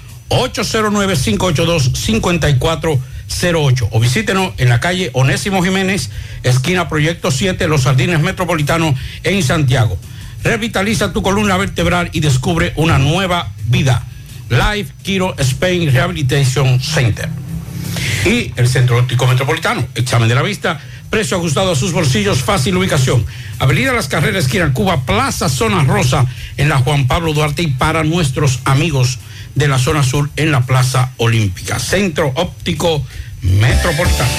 809-582-5408 o visítenos en la calle Onésimo Jiménez, esquina Proyecto 7, Los Jardines Metropolitanos en Santiago. Revitaliza tu columna vertebral y descubre una nueva vida. Life Kiro Spain Rehabilitation Center. Y el Centro Óptico Metropolitano, examen de la vista, precio ajustado a sus bolsillos, fácil ubicación. Avenida Las Carreras, esquina Cuba, Plaza Zona Rosa, en la Juan Pablo Duarte y para nuestros amigos de la zona sur en la Plaza Olímpica. Centro Óptico Metropolitano.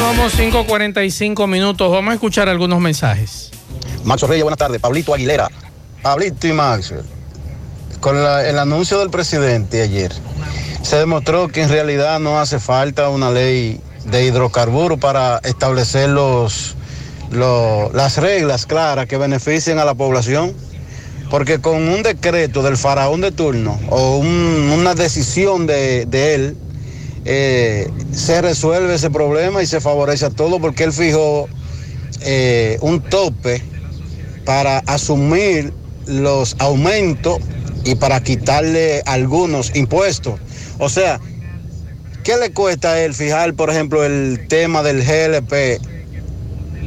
Vamos 5.45 minutos, vamos a escuchar algunos mensajes. Maxo Reyes, buenas tardes. Pablito Aguilera. Pablito y Max, con la- el anuncio del presidente ayer, se demostró que en realidad no hace falta una ley de hidrocarburos para establecer los, lo- las reglas claras que beneficien a la población. Porque con un decreto del faraón de turno o un- una decisión de, de él, eh, se resuelve ese problema y se favorece a todo porque él fijó eh, un tope para asumir los aumentos y para quitarle algunos impuestos. O sea, ¿qué le cuesta a él fijar, por ejemplo, el tema del GLP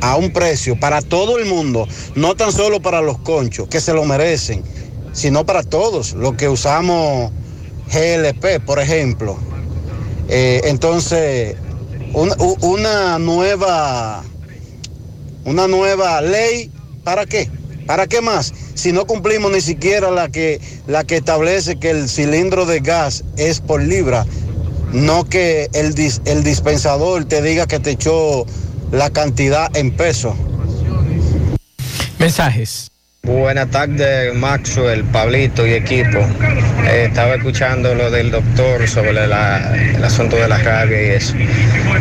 a un precio para todo el mundo, no tan solo para los conchos, que se lo merecen, sino para todos, los que usamos GLP, por ejemplo? Eh, entonces, una nueva una nueva ley, ¿para qué? ¿Para qué más? Si no cumplimos ni siquiera la que, la que establece que el cilindro de gas es por libra, no que el, dis- el dispensador te diga que te echó la cantidad en pesos. Mensajes. Buenas tardes, Maxwell, Pablito y equipo. Eh, estaba escuchando lo del doctor sobre la- el asunto de la rabia y eso.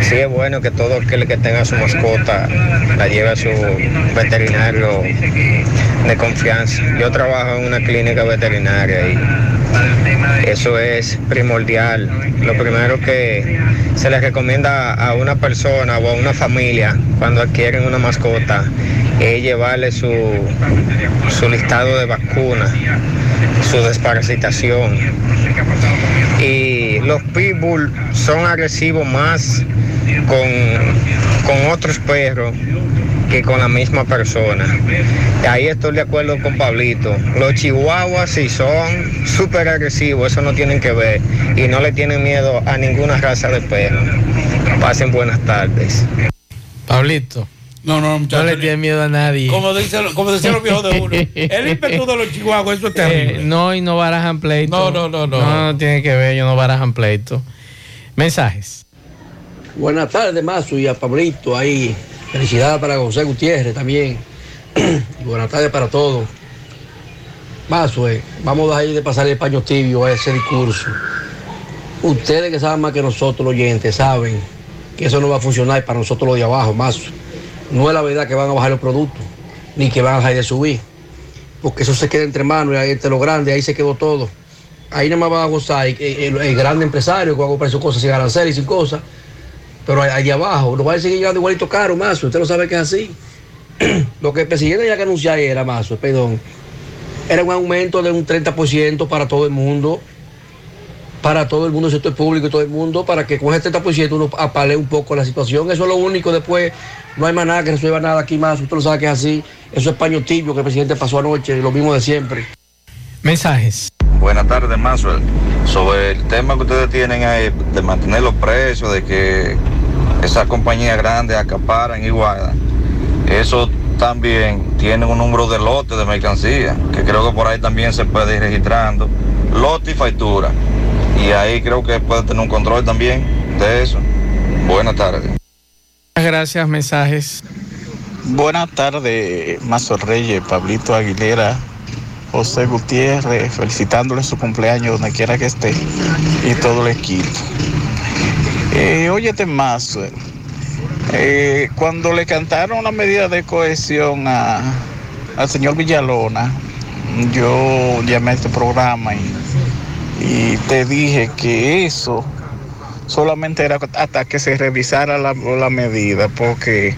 Sí es bueno que todo aquel que tenga su mascota la lleve a su veterinario de confianza. Yo trabajo en una clínica veterinaria y eso es primordial. Lo primero que se le recomienda a una persona o a una familia cuando adquieren una mascota es llevarle su, su listado de vacunas, su desparasitación. Y los pitbull son agresivos más con, con otros perros que con la misma persona. Ahí estoy de acuerdo con Pablito. Los chihuahuas sí son súper agresivos, eso no tienen que ver. Y no le tienen miedo a ninguna raza de perro. Pasen buenas tardes. Pablito. No, no, No le tiene miedo a nadie. Como, dice, como decían los viejos de uno. El ímpetu de los chihuahuas, eso es terrible. Eh, no, y no barajan pleito. No, no, no, no. No, no tiene que ver, ellos no barajan pleito. Mensajes. Buenas tardes, Mazo, y a Pablito ahí. Felicidades para José Gutiérrez también. Y buenas tardes para todos. Mazo, eh, vamos a ir de pasar el paño tibio a ese discurso. Ustedes que saben más que nosotros, los oyentes, saben que eso no va a funcionar para nosotros los de abajo, Mazo. No es la verdad que van a bajar los productos, ni que van a dejar de subir. Porque eso se queda entre manos y ahí entre los grandes, ahí se quedó todo. Ahí nada más va a gozar el, el- el grande empresario que va a comprar sus cosas sin arancel y sin cosas. Pero allá abajo, lo va a seguir llegando igualito caro, Mazo. Usted no sabe que es así. lo que el presidente ya que anunciar era, Mazo, perdón, era un aumento de un 30% para todo el mundo, para todo el mundo, el sector público y todo el mundo, para que con ese 30% uno apale un poco la situación. Eso es lo único. Después no hay más nada que resuelva nada aquí más. Usted lo sabe que es así. Eso es paño tibio que el presidente pasó anoche, lo mismo de siempre. Mensajes. Buenas tardes, Maxwell. Sobre el tema que ustedes tienen ahí de mantener los precios, de que esas compañías grandes acaparan y guardan, eso también tiene un número de lotes de mercancía, que creo que por ahí también se puede ir registrando, lote y factura. Y ahí creo que puede tener un control también de eso. Buenas tardes. Muchas gracias, mensajes. Buenas tardes, Mazo Reyes, Pablito Aguilera, José Gutiérrez, felicitándole su cumpleaños donde quiera que esté y todo el equipo. Eh, óyete, Mazo, eh, cuando le cantaron la medida de cohesión a- al señor Villalona, yo llamé a este programa y, te dije que eso solamente era hasta que se revisara la, la medida, porque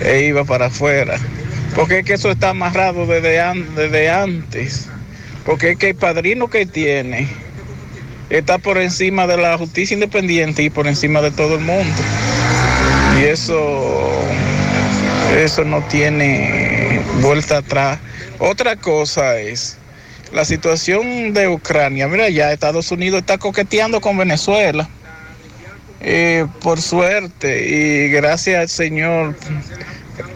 e iba para afuera. Porque es que eso está amarrado desde antes. Porque es que el padrino que tiene está por encima de la justicia independiente y por encima de todo el mundo. Y eso, eso no tiene vuelta atrás. Otra cosa es la situación de Ucrania. Mira, ya Estados Unidos está coqueteando con Venezuela. Eh, por suerte y gracias al señor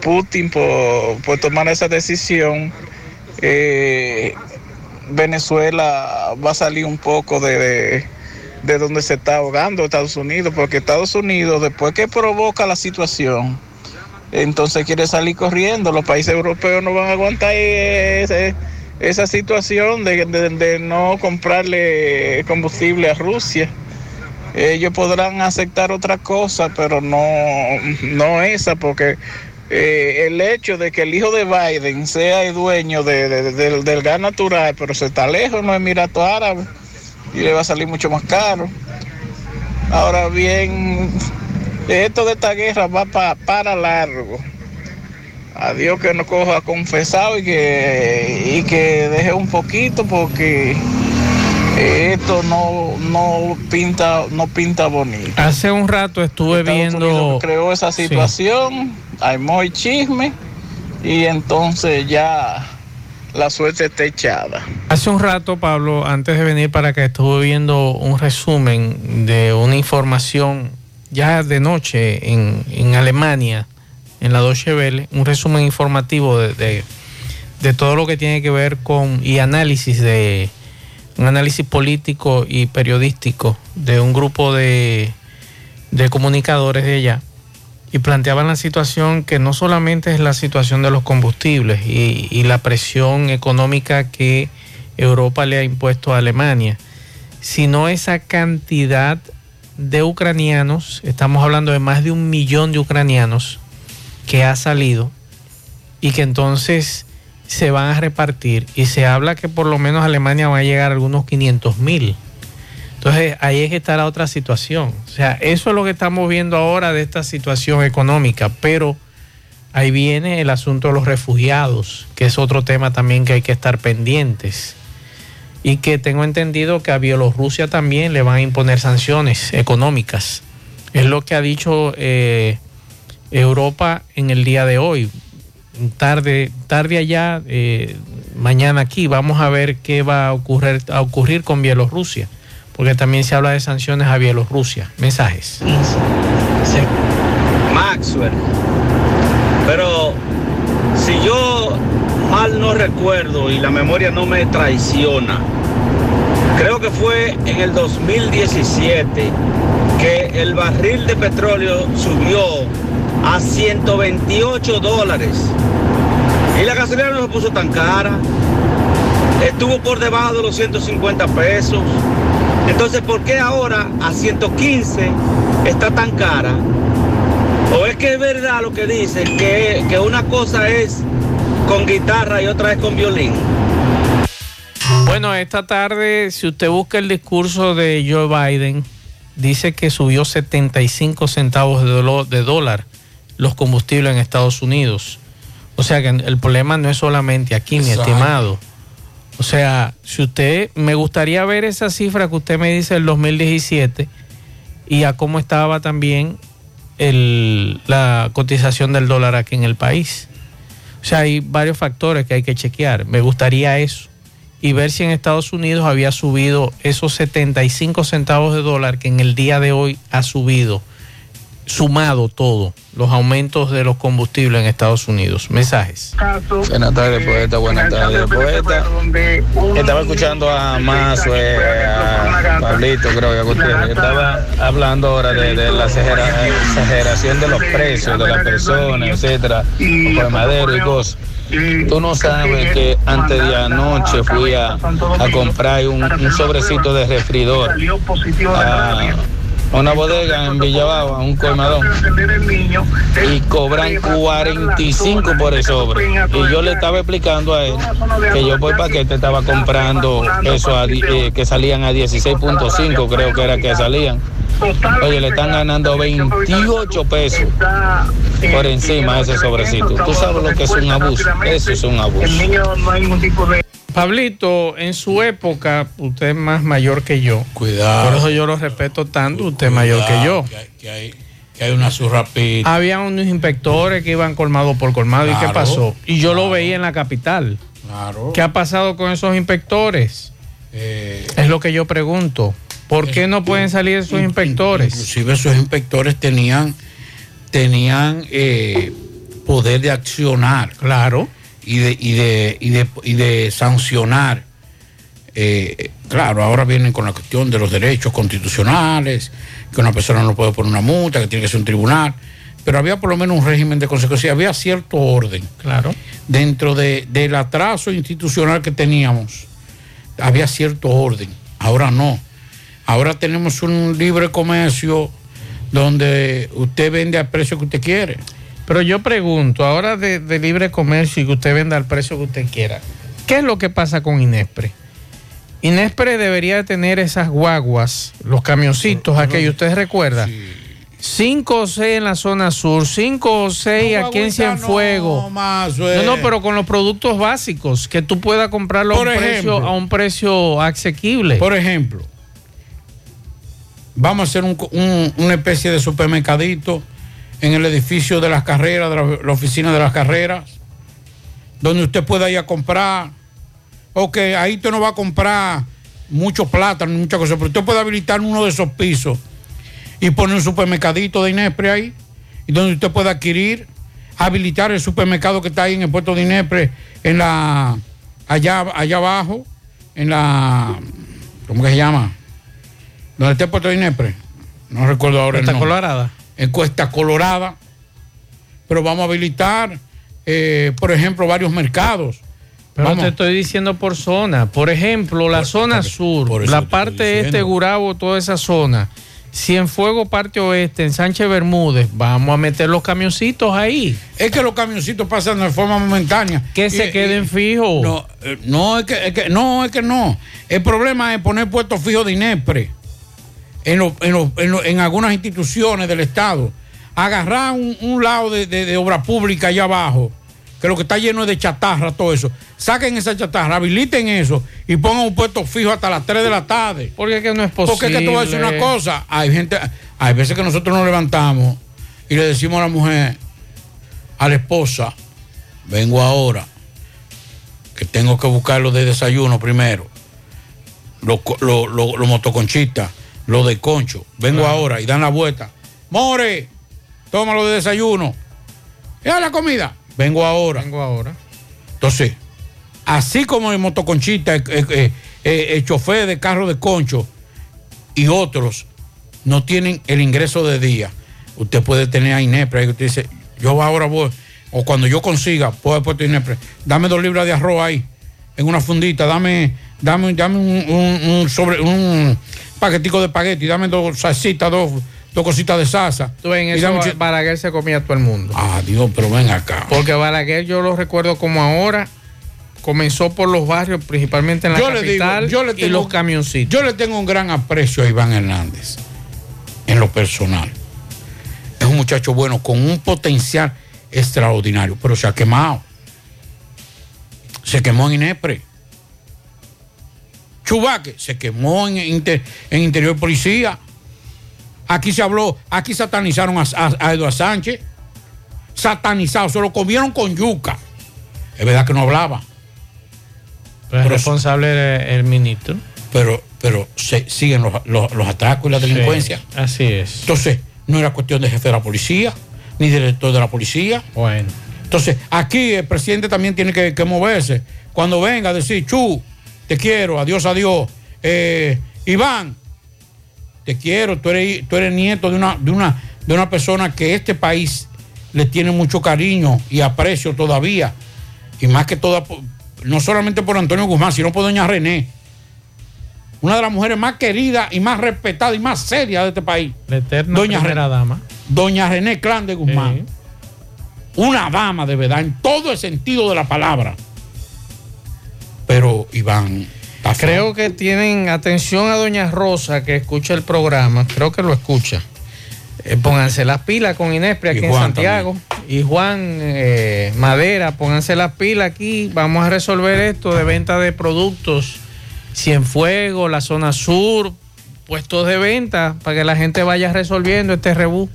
Putin por, por tomar esa decisión, eh, Venezuela va a salir un poco de, de, de donde se está ahogando Estados Unidos, porque Estados Unidos, después que provoca la situación, entonces quiere salir corriendo. Los países europeos no van a aguantar ese- esa situación de, de- de no comprarle combustible a Rusia. Ellos podrán aceptar otra cosa, pero no, no esa, porque eh, el hecho de que el hijo de Biden sea el dueño de- de- de- del gas natural, pero se está lejos, no es Emirato Árabe, y le va a salir mucho más caro. Ahora bien, esto de esta guerra va pa- para largo. A Dios que nos coja confesado y que, y que deje un poquito porque esto no, no pinta, no pinta bonito. Hace un rato estuve Estados viendo. Unidos creó esa Sí. Hay muy chisme y entonces ya la suerte está echada. Hace un rato, Pablo, antes de venir para acá, estuve viendo un resumen de una información ya de noche en, en Alemania, en la Deutsche Welle, un resumen informativo de, de- de todo lo que tiene que ver con y análisis de un análisis político y periodístico de un grupo de, de comunicadores de allá y planteaban la situación que no solamente es la situación de los combustibles y, la presión económica que Europa le ha impuesto a Alemania, sino esa cantidad de ucranianos, estamos hablando de más de un millón de ucranianos que ha salido y que entonces se van a repartir y se habla que por lo menos Alemania va a llegar a algunos 500 mil. Entonces ahí es que está la otra situación. O sea, eso es lo que estamos viendo ahora de esta situación económica, pero ahí viene el asunto de los refugiados, que es otro tema también que hay que estar pendientes. Y que tengo entendido que a Bielorrusia también le van a imponer sanciones económicas. Es lo que ha dicho eh, Europa en el día de hoy. Tarde, tarde allá, eh, mañana aquí. Vamos a ver qué va a ocurrir, a ocurrir con Bielorrusia, porque también se habla de sanciones a Bielorrusia. Mensajes. Maxwell. Pero si yo mal no recuerdo y la memoria no me traiciona, creo que fue en el 2017 que el barril de petróleo subió a 128 dólares. Y la gasolina no se puso tan cara. Estuvo por debajo de los 150 pesos. Entonces, ¿por qué ahora a 115 está tan cara? ¿O es que es verdad lo que dicen, que, que una cosa es con guitarra y otra es con violín? Bueno, esta tarde, si usted busca el discurso de Joe Biden, dice que subió 75 centavos de, dolo- de dólar los combustibles en Estados Unidos. O sea que el problema no es solamente aquí, mi estimado. O sea, si usted, me gustaría ver esa cifra que usted me dice del 2017 y a cómo estaba también el- la cotización del dólar aquí en el país. O sea, hay varios factores que hay que chequear. Me gustaría eso. Y ver si en Estados Unidos había subido esos 75 centavos de dólar que en el día de hoy ha subido, sumado todo, los aumentos de los combustibles en Estados Unidos. Mensajes. Buenas tardes, poeta. Buenas tardes, poeta. Estaba escuchando a Mazo, eh, a Pablito, creo que a Gutiérrez. Estaba hablando ahora de, de la exagera- exageración de los precios de las personas, etcétera, por madero y cosas. Tú no sabes que antes de anoche fui a, a comprar un, un sobrecito de refridor a una bodega en Villabao, a un colmadón, y cobran 45 por el sobre. Y yo le estaba explicando a él que yo por paquete estaba comprando eso a eh, que salían a 16.5, creo que era que salían. Oye, le están ganando 28 pesos por encima de ese sobrecito. Tú sabes lo que es un abuso. Eso es un abuso. Pablito, en su época, usted es más mayor que yo. Cuidado. Por eso yo lo respeto tanto, usted es mayor que yo. Que hay, que hay, que hay una surrapita. Había unos inspectores que iban colmado por colmado. ¿Y qué pasó? Y yo lo veía en la capital. Claro. ¿Qué ha pasado con esos inspectores? Eh, Es lo que yo pregunto. ¿Por qué no pueden salir esos inspectores? Inclusive esos inspectores tenían, tenían eh, poder de accionar. Claro. Y de, y de, y de, y de sancionar. Eh, claro, ahora vienen con la cuestión de los derechos constitucionales, que una persona no puede poner una multa, que tiene que ser un tribunal. Pero había por lo menos un régimen de consecuencia, había cierto orden. Claro. Dentro de- del atraso institucional que teníamos, había cierto orden. Ahora no. Ahora tenemos un libre comercio donde usted vende al precio que usted quiere. Pero yo pregunto, ahora de, de libre comercio y que usted venda al precio que usted quiera, ¿qué es lo que pasa con Inespre? Inespre debería tener esas guaguas, los camioncitos aquellos, ¿usted recuerda? Cinco o seis en la zona sur, cinco o seis aquí en Cienfuegos. No, No, no, pero con los productos básicos, que tú puedas comprarlo a un, precio, ejemplo. a un precio asequible. Por ejemplo, vamos a hacer un- un- una especie de supermercadito en el edificio de las carreras, de la, la oficina de las carreras, donde usted pueda ir a comprar. Ok, ahí usted no va a comprar mucho plátano, ni muchas cosas, pero usted puede habilitar uno de esos pisos y poner un supermercadito de Inespre ahí, y donde usted pueda adquirir, habilitar el supermercado que está ahí en el puerto de Inespre, en la, allá, allá abajo, en la, ¿cómo que se llama? Donde está el puerto de Inespre. No recuerdo ahora Cuesta el nombre. Colorada. En Cuesta Colorada. pero vamos a habilitar, eh, por ejemplo, varios mercados. Pero Vamos. te estoy diciendo por zona. Por ejemplo, la zona sur, por la parte este. Gurabo, toda esa zona. Cienfuego, parte oeste, en Sánchez Bermúdez, vamos a meter los camioncitos ahí. Es que los camioncitos pasan de forma momentánea. Que se Y- queden y- fijos. No, eh, no es, que, es que- no, es que no. El problema es poner puestos fijos de INEPRE en, lo- en, lo- en lo- en algunas instituciones del Estado. Agarrar un, un lado de, de- de obra pública allá abajo, que lo que está lleno es de chatarra, todo eso. Saquen esa chatarra, habiliten eso y pongan un puesto fijo hasta las 3 de la tarde. Porque es que no es posible. Porque es que te voy a decir una cosa. Hay gente, hay veces que nosotros nos levantamos y le decimos a la mujer, a la esposa, vengo ahora, que tengo que buscar lo de desayuno primero, los lo, lo- los motoconchistas, lo de concho, vengo Claro. ahora y dan la vuelta. More, toma lo de desayuno. ¿Y a la comida? Vengo ahora. Vengo ahora. Entonces, así como el motoconchista, el chofer de carro de concho y otros no tienen el ingreso de día, usted puede tener a INEPRE, ahí usted dice, yo ahora voy, o cuando yo consiga, puedo haber puesto INEPRE, dame dos libras de arroz ahí, en una fundita, dame, dame, dame un, un- un sobre, un paquetico de espagueti, dame dos salsitas, dos, dos cositas de salsa. Tú en y eso dame Balaguer se comía a todo el mundo. Ah, Dios, pero ven acá. Porque Balaguer yo lo recuerdo como ahora. Comenzó por los barrios, principalmente en la Yo le digo, capital, yo le y los camioncitos. Yo le tengo un gran aprecio a Iván Hernández, en lo personal. Es un muchacho bueno, con un potencial extraordinario, pero se ha quemado. Se quemó en Inepre. Chubaque se quemó en, inter- en Interior de Policía. Aquí se habló, aquí satanizaron a, a, a Eduardo Sánchez. Satanizado, se lo comieron con yuca. Es verdad que no hablaba. Pero responsable era el ministro. pero, pero se, siguen los, los- los atracos y la delincuencia. Sí, así es. Entonces, no era cuestión de jefe de la policía, ni director de la policía. Bueno. Entonces, aquí el presidente también tiene que, que moverse. Cuando venga a decir, Chu, te quiero, adiós, adiós. Eh, Iván, te quiero, tú eres, tú eres nieto de una, de, una, de una persona que este país le tiene mucho cariño y aprecio todavía. Y más que toda, no solamente por Antonio Guzmán, sino por doña René. Una de las mujeres más queridas y más respetadas y más serias de este país. La eterna Doña primera Re- dama. Doña René Clan de Guzmán. Una dama de verdad, en todo el sentido de la palabra. Pero Iván. Creo que tienen atención a doña Rosa que escucha el programa, creo que lo escucha. Eh, pónganse las pilas con Inespre aquí en Santiago. Y Juan eh, Madera, pónganse las pilas aquí. Vamos a resolver esto de venta de productos. Cienfuegos, la zona sur, puestos de venta para que la gente vaya resolviendo este rebú.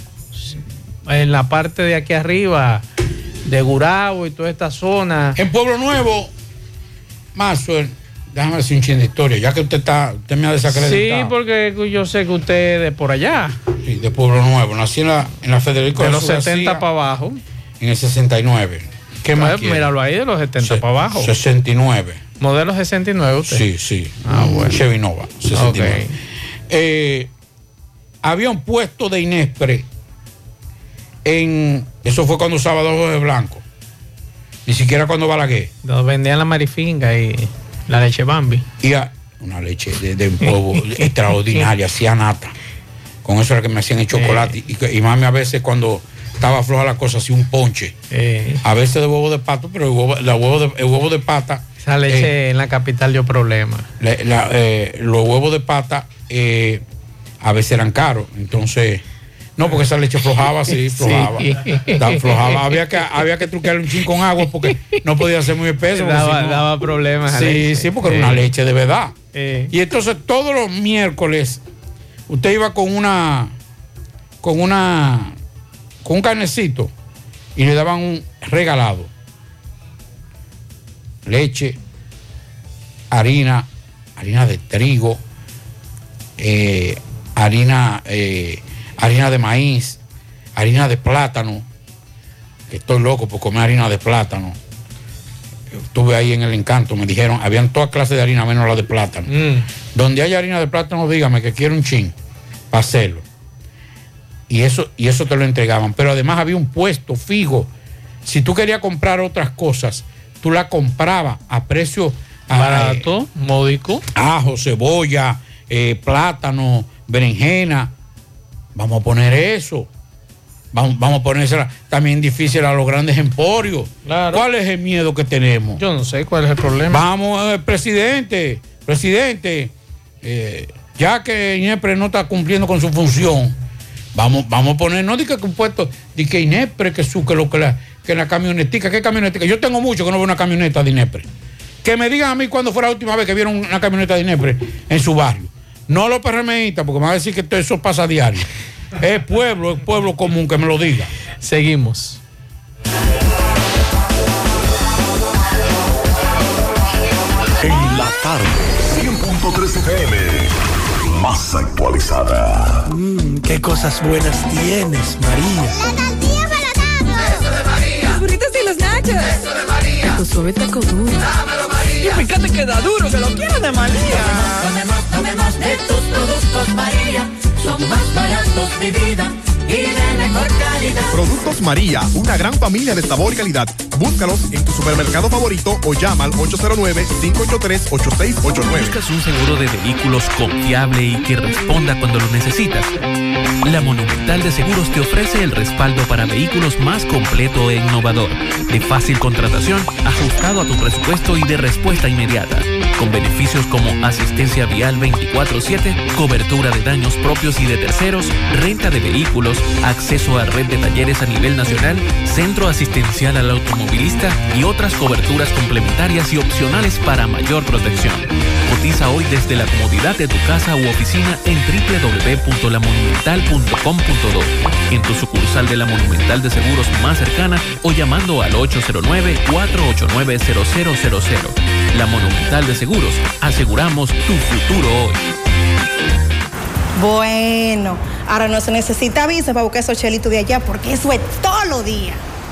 En la parte de aquí arriba, de Gurabo y toda esta zona. En Pueblo Nuevo, Mazo, déjame decir un chin de historia, ya que usted está, usted me ha Sí, desacreditado. porque yo sé que usted es de por allá. Sí, de Pueblo Nuevo. Nací en la, en la Federico De de los Jesús 70 García, para abajo. En el 69. ¿Qué más quiere? míralo ahí, de los 70 para abajo. 69. Modelo 69 usted. Sí, sí. Ah, bueno. Chevy Nova, 69. Ok. Eh, había un puesto de Inespre en. Eso fue cuando usaba dos de blanco. Ni siquiera cuando Balaguer. Donde vendían la marifinga y la leche Bambi. Y a- una leche de, de un polvo extraordinaria, hacía nata. Con eso era que me hacían el chocolate. Y, que- y mami a veces cuando estaba floja la cosa hacía un ponche. Eh, A veces de huevo de pato, pero el huevo, la huevo de, el huevo de pata. esa leche en la capital dio problema. la- la- eh, los huevos de pata eh, a veces eran caros. Entonces, no, porque esa leche flojaba Sí. flojaba. Da- flojaba. Había que, había que truquearle un chin con agua porque no podía ser muy espeso. Daba, si no- daba problemas. Sí, leche. sí, porque era una leche de verdad. eh. Y entonces todos los miércoles usted iba con una con una con un carnecito y le daban un regalado. Leche, harina, harina de trigo, eh, harina, eh, harina de maíz, harina de plátano. Que estoy loco por comer harina de plátano. Estuve ahí en el encanto, me dijeron, habían todas clases de harina menos la de plátano. Mm. Donde haya harina de plátano, dígame que quiero un chin para hacerlo. y eso, y eso te lo entregaban. Pero además había un puesto fijo. Si tú querías comprar otras cosas, tú la comprabas a precio a- Barato, módico. Ajo, cebolla, eh, plátano, berenjena. Vamos a poner eso. Vamos, vamos a ponérsela también difícil a los grandes emporios. ¿Cuál es el miedo que tenemos? Yo no sé cuál es el problema. Vamos, eh, presidente, presidente, eh, ya que INEPRE no está cumpliendo con su función, vamos, vamos a poner, no diga que un puesto, di que INEPRE, que su, que lo que la, que la camionetica, ¿qué camionetica? Yo tengo mucho que no veo una camioneta de INEPRE. Que me digan a mí cuándo fue la última vez que vieron una camioneta de INEPRE en su barrio. No los PRMistas, porque me van a decir que todo eso pasa a diario. Es pueblo, es pueblo común que me lo diga. Seguimos. En la tarde, 100.3 FM, más actualizada. Mmm, qué cosas buenas tienes, María. La tortilla para Eso de María. Los burritos y los nachos. Eso de María. Tu suave taco duro. María. Y fíjate que da duro, que lo quiero de María. Tomemos, tomemos de tus productos, María. Son más baratos de vida y de mejor calidad. Productos María, una gran familia de sabor y calidad. Búscalos en tu supermercado favorito o llama al 809-583-8689. ¿Buscas un seguro de vehículos confiable y que responda cuando lo necesitas? La Monumental de Seguros te ofrece el respaldo para vehículos más completo e innovador, de fácil contratación, ajustado a tu presupuesto y de respuesta inmediata, con beneficios como asistencia vial 24/7, cobertura de daños propios y de terceros, renta de vehículos, acceso a red de talleres a nivel nacional, centro asistencial al y otras coberturas complementarias y opcionales para mayor protección. Cotiza hoy desde la comodidad de tu casa u oficina en www.lamonumental.com.do, en tu sucursal de la Monumental de Seguros más cercana o llamando al 809-489-0000. La Monumental de Seguros, aseguramos tu futuro hoy. Bueno, ahora no se necesita visa para buscar esos chelitos de allá porque eso es todos los días.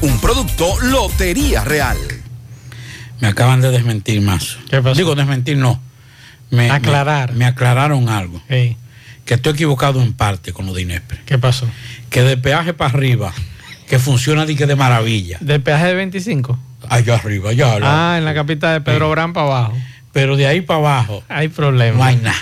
Un producto Lotería Real. Me acaban de desmentir más. Digo desmentir no. Me, Aclarar. Me, me aclararon algo. Que estoy equivocado en parte con lo de Inespre. ¿Qué pasó? Que de peaje para arriba, que funciona de que de maravilla. ¿Del peaje de 25? Allá arriba, allá. Ah, en la capital de Pedro Brán para abajo. Pero de ahí para abajo. Hay problema. No hay nada.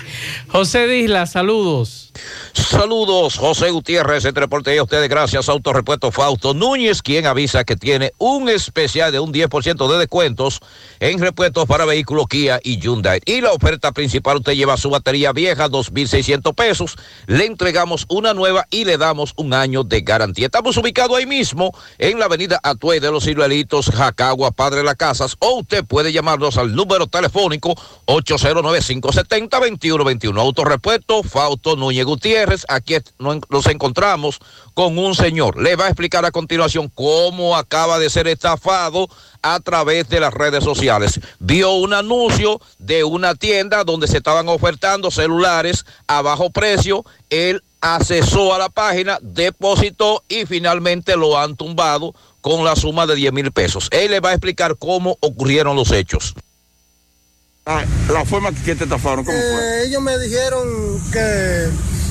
José Disla, saludos. Saludos, José Gutiérrez, entre reporte a ustedes gracias, Autorepuesto Fausto Núñez, quien avisa que tiene un especial de un 10% de descuentos en repuestos para vehículos Kia y Hyundai. Y la oferta principal, usted lleva su batería vieja, 2.600 pesos, le entregamos una nueva y le damos un año de garantía. Estamos ubicados ahí mismo, en la avenida Atuey de los Ciruelitos, Jacagua, Padre de las Casas, o usted puede llamarnos al número telefónico 809-570-2121. Autorepuesto Fausto Núñez Gutiérrez, aquí nos encontramos con un señor. Le va a explicar a continuación cómo acaba de ser estafado a través de las redes sociales. Vio un anuncio de una tienda donde se estaban ofertando celulares a bajo precio. Él accesó a la página, depositó y finalmente lo han tumbado con la suma de 10 mil pesos. Él le va a explicar cómo ocurrieron los hechos. La forma que te estafaron, ¿cómo fue? Eh, ellos me dijeron que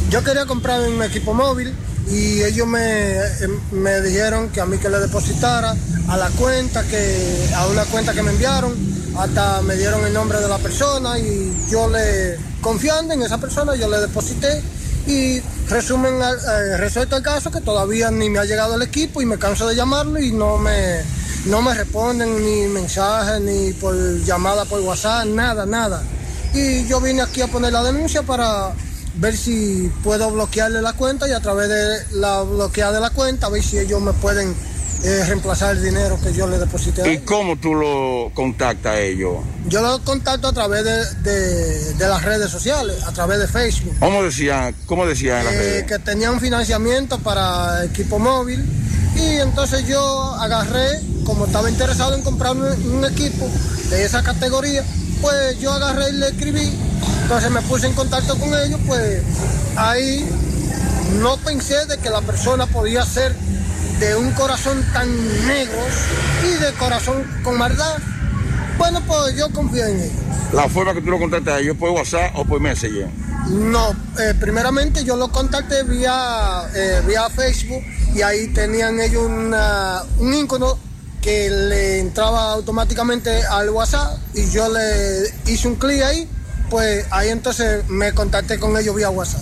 yo quería comprar un equipo móvil y ellos me, em, me dijeron que a mí que le depositara a la cuenta que a una cuenta que me enviaron hasta me dieron el nombre de la persona y yo le confiando en esa persona yo le deposité y resumen eh, resuelto el caso que todavía ni me ha llegado el equipo y me canso de llamarlo y no me no me responden ni mensajes ni por llamada por WhatsApp nada nada. Y yo vine aquí a poner la denuncia para ver si puedo bloquearle la cuenta y a través de la bloqueada de la cuenta ver si ellos me pueden eh, reemplazar el dinero que yo le deposité ¿Y cómo tú lo contactas a ellos? Yo los contacto a través de, de- de las redes sociales, a través de Facebook. ¿Cómo decían, cómo decían en las eh, redes? que tenía un financiamiento para equipo móvil y entonces yo agarré, como estaba interesado en comprar un, un equipo de esa categoría, pues yo agarré y le escribí, entonces me puse en contacto con ellos, pues ahí no pensé de que la persona podía ser de un corazón tan negro y de corazón con maldad. Bueno, pues yo confío en ellos. La forma que tú lo contactas a ellos por WhatsApp o por Messenger. No, eh, primeramente yo lo contacté vía, eh, vía Facebook y ahí tenían ellos una- un ícono que le entraba automáticamente al WhatsApp y yo le hice un clic ahí, pues ahí entonces me contacté con ellos vía WhatsApp.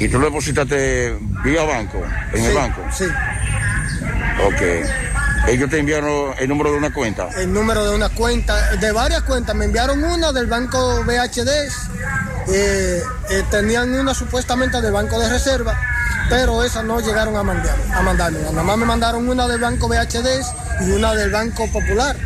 ¿Y tú lo depositaste vía banco? ¿En el banco? Sí, Ok. Ellos te enviaron el número de una cuenta. el número de una cuenta, de varias cuentas. Me enviaron una del banco BHD, eh, eh, tenían una supuestamente del banco de reserva, pero esas no llegaron a mandar, a mandarme. Nada más me mandaron una del banco BHD y una del banco popular,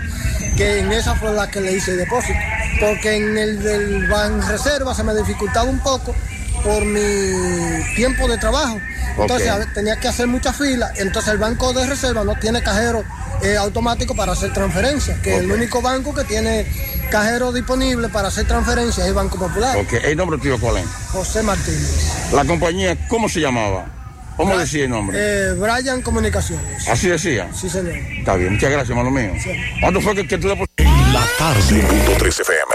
que en esa fue la que le hice el depósito. Porque en el del banco reserva se me dificultaba un poco por mi tiempo de trabajo. Entonces tenía que hacer mucha fila. Entonces el banco de reserva no tiene cajero eh, automático para hacer transferencias, que el único banco que tiene cajero disponible para hacer transferencias es el Banco Popular. Ok. ¿El nombre tuyo cuál es? José Martínez. La compañía, ¿cómo se llamaba? ¿Cómo Bra- decía el nombre? Eh, Brian Comunicaciones. Así decía. Sí, señor. Está bien, muchas gracias, hermano mío. ¿Cuándo fue que, que tú depositaste? La tarde. 100.3 FM.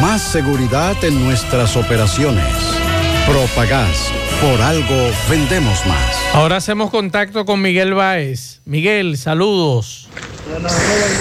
Más seguridad en nuestras operaciones. Propagás. Por algo vendemos más. Ahora hacemos contacto con Miguel Báez. Miguel, saludos.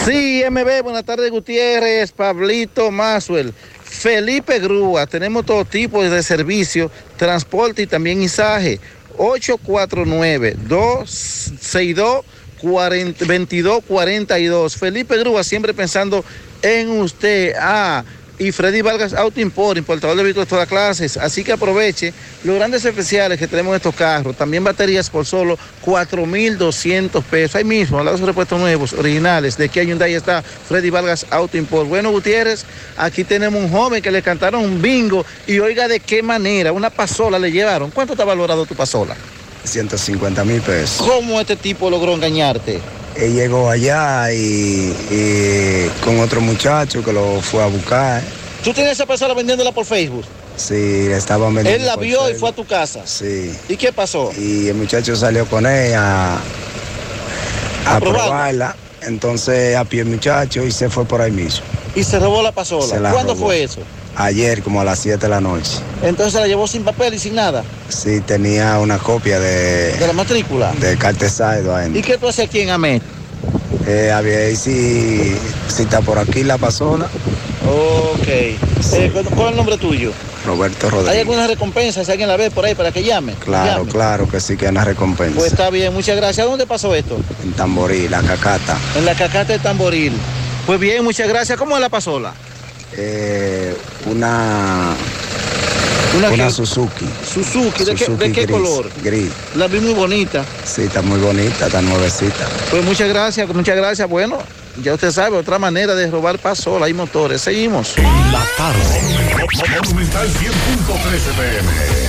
Sí, MB, buenas tardes Gutiérrez, Pablito Maswell, Felipe Grúa, tenemos todo tipo de servicio, transporte y también izaje. 849-262-2242. Felipe Grúa, siempre pensando en usted. Ah, y Freddy Vargas Auto Import, importador de vehículos de todas clases. Así que aproveche los grandes especiales que tenemos en estos carros. También baterías por solo 4,200 pesos. Ahí mismo, al de los repuestos nuevos, originales. De aquí a Hyundai está Freddy Vargas Auto Import. Bueno, Gutiérrez, aquí tenemos un joven que le cantaron un bingo y oiga de qué manera. Una pasola le llevaron. ¿Cuánto está valorado tu pasola? 150 mil pesos. ¿Cómo este tipo logró engañarte? Él llegó allá y, y con otro muchacho que lo fue a buscar. ¿Tú tienes esa pasola vendiéndola por Facebook? Sí, le estaban vendiendo. Él la por vio y fue a tu casa. Sí. ¿Y qué pasó? Y el muchacho salió con ella a, a, ¿A probarla? Entonces a pie el muchacho y se fue por ahí mismo. Y se robó la pasola. La ¿Cuándo robó. fue eso? Ayer como a las 7 de la noche. Entonces se la llevó sin papel y sin nada. Sí, tenía una copia de, De la matrícula. de Cartesaido ¿Y adentro. qué tú haces aquí en Amet? Eh, había ahí si, si está por aquí la pasola. Ok. Eh, ¿cuál- ¿Cuál es el nombre tuyo? Roberto ¿Hay Rodríguez. alguna recompensa si alguien la ve por ahí para que llame? Claro, Llame. claro que sí que hay una recompensa. Pues está bien, muchas gracias. ¿Dónde pasó esto? En Tamborí, la cacata. En la cacata de Tamboril. Pues bien, muchas gracias. ¿Cómo es la pasola? Eh, una Una, Suzuki. Suzuki. ¿De qué, Suzuki de qué gris, color? Gris. La vi muy bonita. Sí, está muy bonita, está nuevecita. Pues muchas gracias, muchas gracias. Bueno, ya usted sabe, otra manera de robar pasola y motores. Seguimos. La tarde. Monumental 100.13 pm.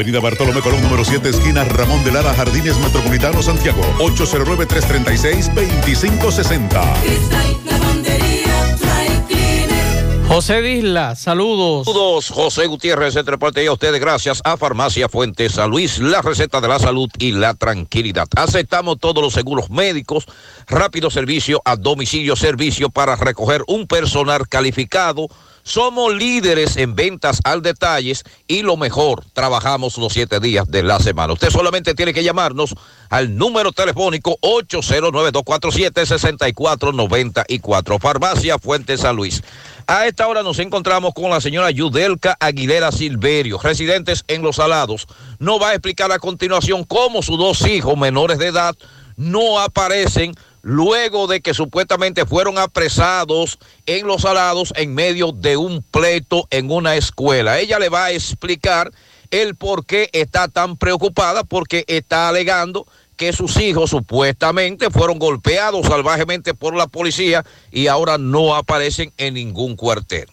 Avenida Bartolomé Colón, número 7, esquina Ramón de Lara, Jardines Metropolitano, Santiago. 809-336-2560. Cristal Lavandería Dry Cleaner. José Disla, saludos. Saludos, José Gutiérrez, entre parte y a ustedes, gracias a Farmacia Fuentes San Luis, la receta de la salud y la tranquilidad. Aceptamos todos los seguros médicos, rápido servicio a domicilio, servicio para recoger un personal calificado. Somos líderes en ventas al detalles y lo mejor, trabajamos los siete días de la semana. Usted solamente tiene que llamarnos al número telefónico 809-247-6494. Farmacia Fuentes San Luis. A esta hora nos encontramos con la señora Yudelka Aguilera Silverio, residentes en Los Salados. Nos va a explicar a continuación cómo sus dos hijos menores de edad no aparecen luego de que supuestamente fueron apresados en Los Salados en medio de un pleito en una escuela. Ella le va a explicar el por qué está tan preocupada, porque está alegando que sus hijos supuestamente fueron golpeados salvajemente por la policía y ahora no aparecen en ningún cuartel.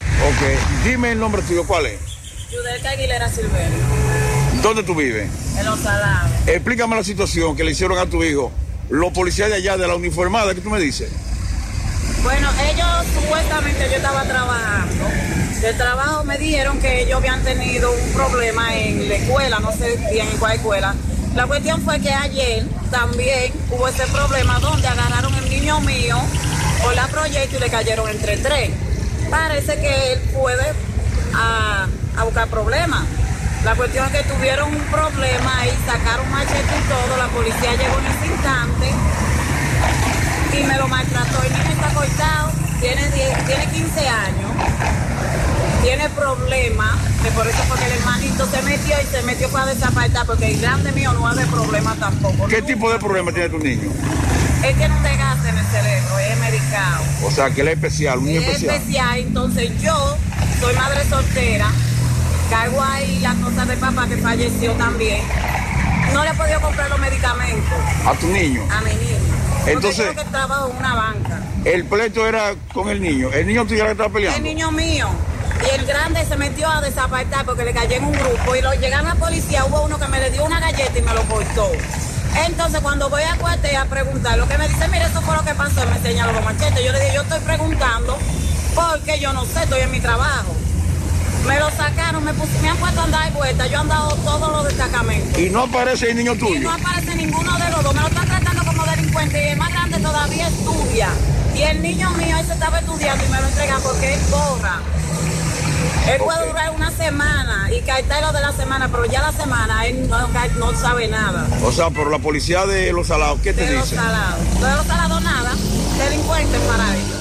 Ok, dime el nombre tuyo, ¿cuál es? Yudelka Aguilera Silverio, ¿Dónde tú vives? en Los Salados. Explícame la situación que le hicieron a tu hijo. Los policías de allá, de la uniformada, ¿qué tú me dices? Bueno, ellos supuestamente yo estaba trabajando. De trabajo me dijeron que ellos habían tenido un problema en la escuela, no sé bien en cuál escuela. La cuestión fue que ayer también hubo ese problema donde agarraron el niño mío por la proyecto y le cayeron entre tres. Parece que él puede a, a buscar problemas. La cuestión es que tuvieron un problema y sacaron machete y todo. La policía llegó en ese instante y me lo maltrató. El niño está cortado, tiene, 10 tiene 15 años, tiene problemas, que por eso porque el hermanito se metió y se metió para desapartar, porque el grande mío no hace problema tampoco. ¿Qué tipo de problema tiene tu niño? Es que no te gas en el cerebro, es medicado. O sea, que él es especial, un niño Es especial. especial, entonces yo soy madre soltera, cargo ahí la cosa de papá que falleció también. No le he podido comprar los medicamentos A tu niño. a mi niño. Porque Entonces- yo que trabajo en una banca. El pleito era con el niño. El niño tuyo que estaba El peleando. niño mío. Y el grande se metió a desapartar porque le cayó en un grupo y lo llegaron la policía, hubo uno que me le dio una galleta y me lo cortó. Entonces cuando voy a cuartel a preguntar, lo que me dice, mire, eso fue lo que pasó, me señaló los machetes. Yo le dije, yo estoy preguntando porque yo no sé, estoy en mi trabajo. Me lo sacaron, me, pus- me han puesto a andar de vuelta, yo he andado todos los destacamentos. Y no aparece el niño Y tuyo. no aparece ninguno de los dos, me lo están tratando como delincuente y el más grande todavía estudia. Y el niño mío, ese estaba estudiando y me lo entregan porque él borra. Él puede durar una semana y cartero de la semana, pero ya la semana él no, no sabe nada. O sea, por la policía de los salados, ¿qué te De los dice? salados. De los salados nada, delincuente para ellos.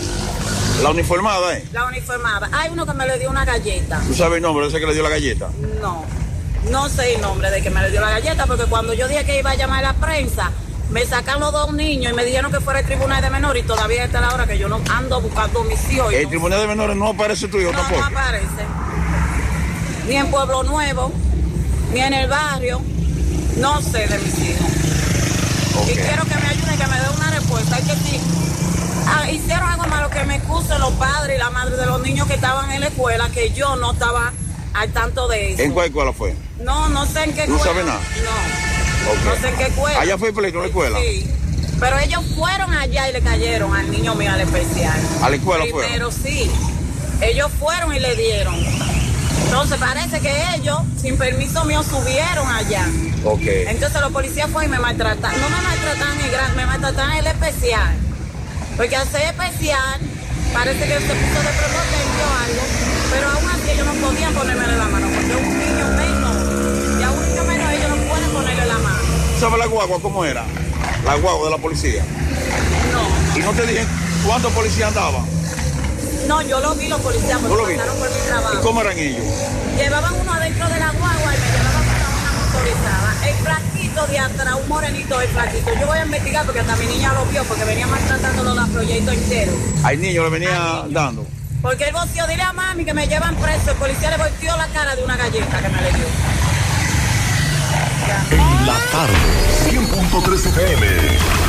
La uniformada, ¿eh? La uniformada. Hay uno que me le dio una galleta. ¿Tú sabes el nombre de ese que le dio la galleta? No, no sé el nombre de que me le dio la galleta, porque cuando yo dije que iba a llamar a la prensa, me sacan los dos niños y me dijeron que fuera el tribunal de menores y todavía está la hora que yo no ando buscando mis hijos. El no- tribunal de menores no aparece tu hijo no, no tampoco. aparece. Ni en Pueblo Nuevo, ni en el barrio. No sé de mis hijos. Y quiero que me ayuden, que me den una respuesta. Es que si ah, hicieron algo malo, que me excusen los padres y la madre de los niños que estaban en la escuela, que yo no estaba al tanto de eso. ¿En cuál escuela fue? No, no sé en qué ¿No escuela. sabe nada? No, no sé en qué escuela. Allá fue el pleito en la escuela. Sí. Pero ellos fueron allá y le cayeron al niño mío al especial. ¿A la escuela fueron? Primero sí. Ellos fueron y le dieron. Entonces parece que ellos, sin permiso mío, subieron allá. Ok. Entonces los policías fueron y me maltrataron. No me maltrataron el gran, me maltrataron el especial. Porque al ser especial, parece que se puso de prepotente o algo. Pero aún así ellos no podían ponerme la mano, porque un niño menos. Y a un niño menos ellos no pueden ponerle la mano. ¿Sabes la guagua cómo era? La guagua de la policía. No. ¿Y no te dije cuántos policías andaban? No, yo lo vi los policías, ¿Tú porque lo pasaron por mi trabajo. ¿Y cómo eran ellos? Llevaban uno adentro de la guagua y me llevaban para una pasaba. El flaquito de atrás, un morenito, el flaquito. Yo voy a investigar porque hasta mi niña lo vio porque venía maltratándolo la proyecto entero. Al niño le venía dando. Porque el voció, dile a mami que me llevan preso. El policía le volteó la cara de una galleta que me le dio. En la tarde, 100.3 FM.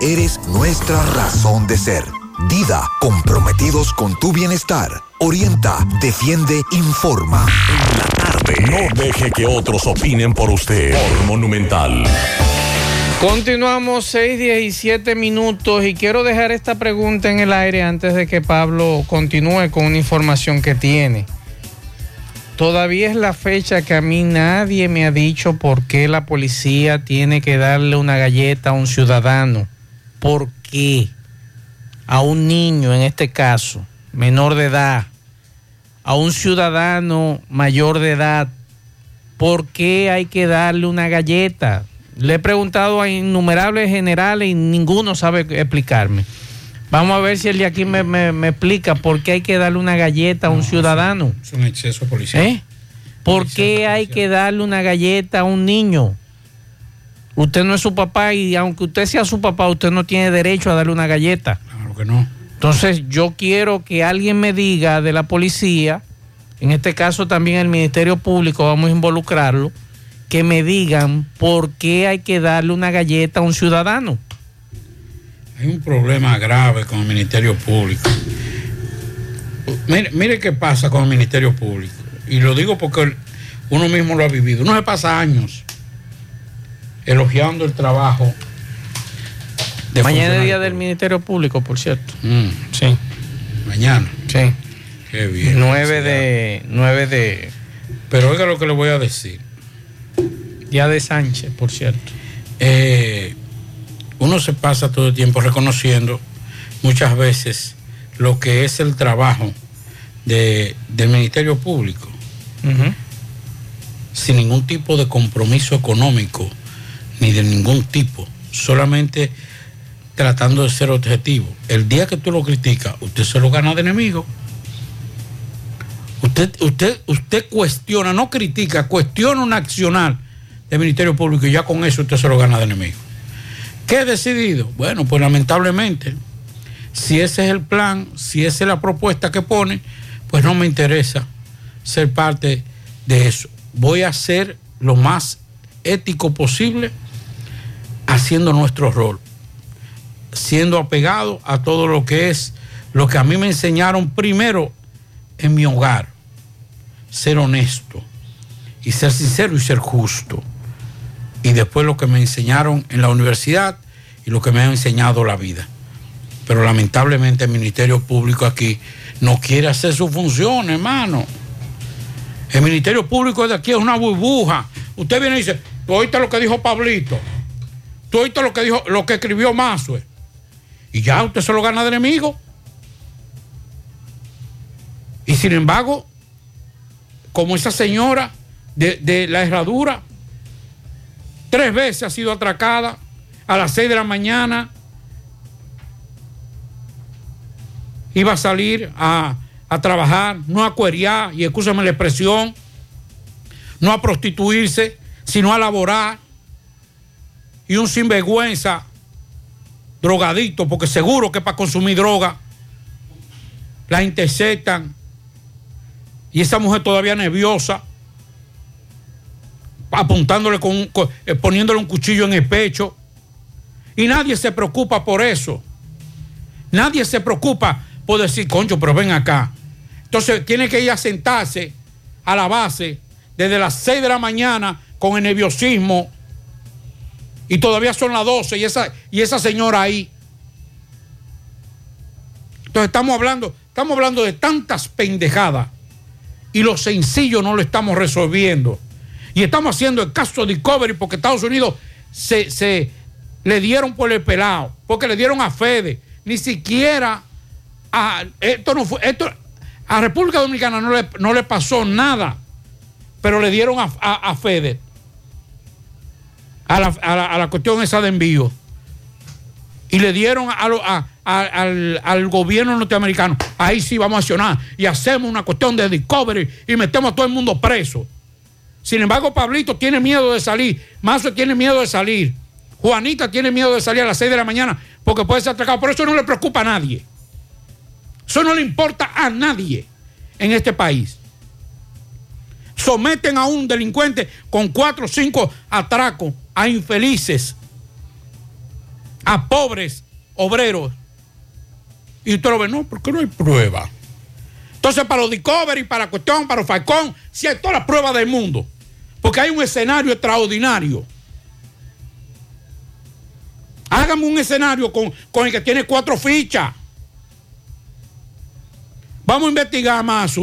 eres nuestra razón de ser. Dida, comprometidos con tu bienestar. Orienta, defiende, informa. En la tarde. No deje que otros opinen por usted. Por Monumental. Continuamos 6, 17 minutos y quiero dejar esta pregunta en el aire antes de que Pablo continúe con una información que tiene. Todavía es la fecha que a mí nadie me ha dicho por qué la policía tiene que darle una galleta a un ciudadano. ¿Por qué? A un niño, en este caso, menor de edad, a un ciudadano mayor de edad, ¿por qué hay que darle una galleta? Le he preguntado a innumerables generales y ninguno sabe explicarme. Vamos a ver si el de aquí me, me- me explica por qué hay que darle una galleta a un ciudadano. Es un exceso policial. ¿Eh? ¿Por qué hay que darle una galleta a un niño? Usted no es su papá y aunque usted sea su papá, usted no tiene derecho a darle una galleta. Claro que no. Entonces yo quiero que alguien me diga de la policía, en este caso también el Ministerio Público, vamos a involucrarlo, que me digan por qué hay que darle una galleta a un ciudadano. Hay un problema grave con el Ministerio Público. Mire, mire qué pasa con el Ministerio Público. Y lo digo porque uno mismo lo ha vivido. Uno se pasa años elogiando el trabajo. de Mañana es día del Ministerio Público, por cierto. Mm. Sí. Mañana. Sí. Qué bien. 9 de, 9 de... Pero oiga lo que le voy a decir. Día de Sánchez, por cierto. Eh, uno se pasa todo el tiempo reconociendo muchas veces lo que es el trabajo de- del Ministerio Público, sin ningún tipo de compromiso económico, ni de ningún tipo, solamente tratando de ser objetivo. El día que tú lo criticas, usted se lo gana de enemigo. Usted, usted, usted cuestiona, no critica, cuestiona un accional del Ministerio Público y ya con eso usted se lo gana de enemigo. ¿Qué he decidido? Bueno, pues lamentablemente, si ese es el plan, si esa es la propuesta que pone, pues no me interesa ser parte de eso. Voy a ser lo más ético posible haciendo nuestro rol, siendo apegado a todo lo que es lo que a mí me enseñaron primero en mi hogar, ser honesto y ser sincero y ser justo. Y después lo que me enseñaron en la universidad y lo que me ha enseñado la vida. Pero lamentablemente el Ministerio Público aquí no quiere hacer su función, hermano. El Ministerio Público de aquí es una burbuja. Usted viene y dice, tú oíste lo que dijo Pablito, tú oíste lo que dijo, lo que escribió Mazue. Y ya usted se lo gana de enemigo. Y sin embargo, como esa señora de, de la herradura, tres veces ha sido atracada a las seis de la mañana. Iba a salir a, a trabajar, no a cueriar, y escúchame la expresión, no a prostituirse, sino a laborar. Y un sinvergüenza, drogadicto, porque seguro que para consumir droga la interceptan. Y esa mujer todavía nerviosa, apuntándole con, con- eh, poniéndole un cuchillo en el pecho. Y nadie se preocupa por eso. Nadie se preocupa por decir, concho, pero ven acá. Entonces tiene que ir a sentarse a la base desde las 6 de la mañana con el nerviosismo. Y todavía son las 12 y esa, y esa señora ahí. Entonces estamos hablando, estamos hablando de tantas pendejadas y lo sencillo no lo estamos resolviendo. Y estamos haciendo el caso Discovery porque Estados Unidos se, se le dieron por el pelado, porque le dieron a Fede. Ni siquiera a, esto no fue, esto, a República Dominicana no le, no le pasó nada, pero le dieron a, a, Fede. A la, a la- cuestión esa de envío. Y le dieron a lo- al, al gobierno norteamericano. Ahí sí vamos a accionar. Y hacemos una cuestión de discovery y metemos a todo el mundo preso. Sin embargo, Pablito tiene miedo de salir. Mazo tiene miedo de salir. Juanita tiene miedo de salir a las 6 de la mañana porque puede ser atracado. Por eso no le preocupa a nadie. Eso no le importa a nadie en este país. Someten a un delincuente con cuatro o cinco atracos a infelices, a pobres obreros. Y usted lo ve, no, porque no hay prueba. Entonces, para los Discovery, para cuestión, para Falcón, sí hay todas las pruebas del mundo. Porque hay un escenario extraordinario. Hágame un escenario con, con el que tiene cuatro fichas. Vamos a investigar más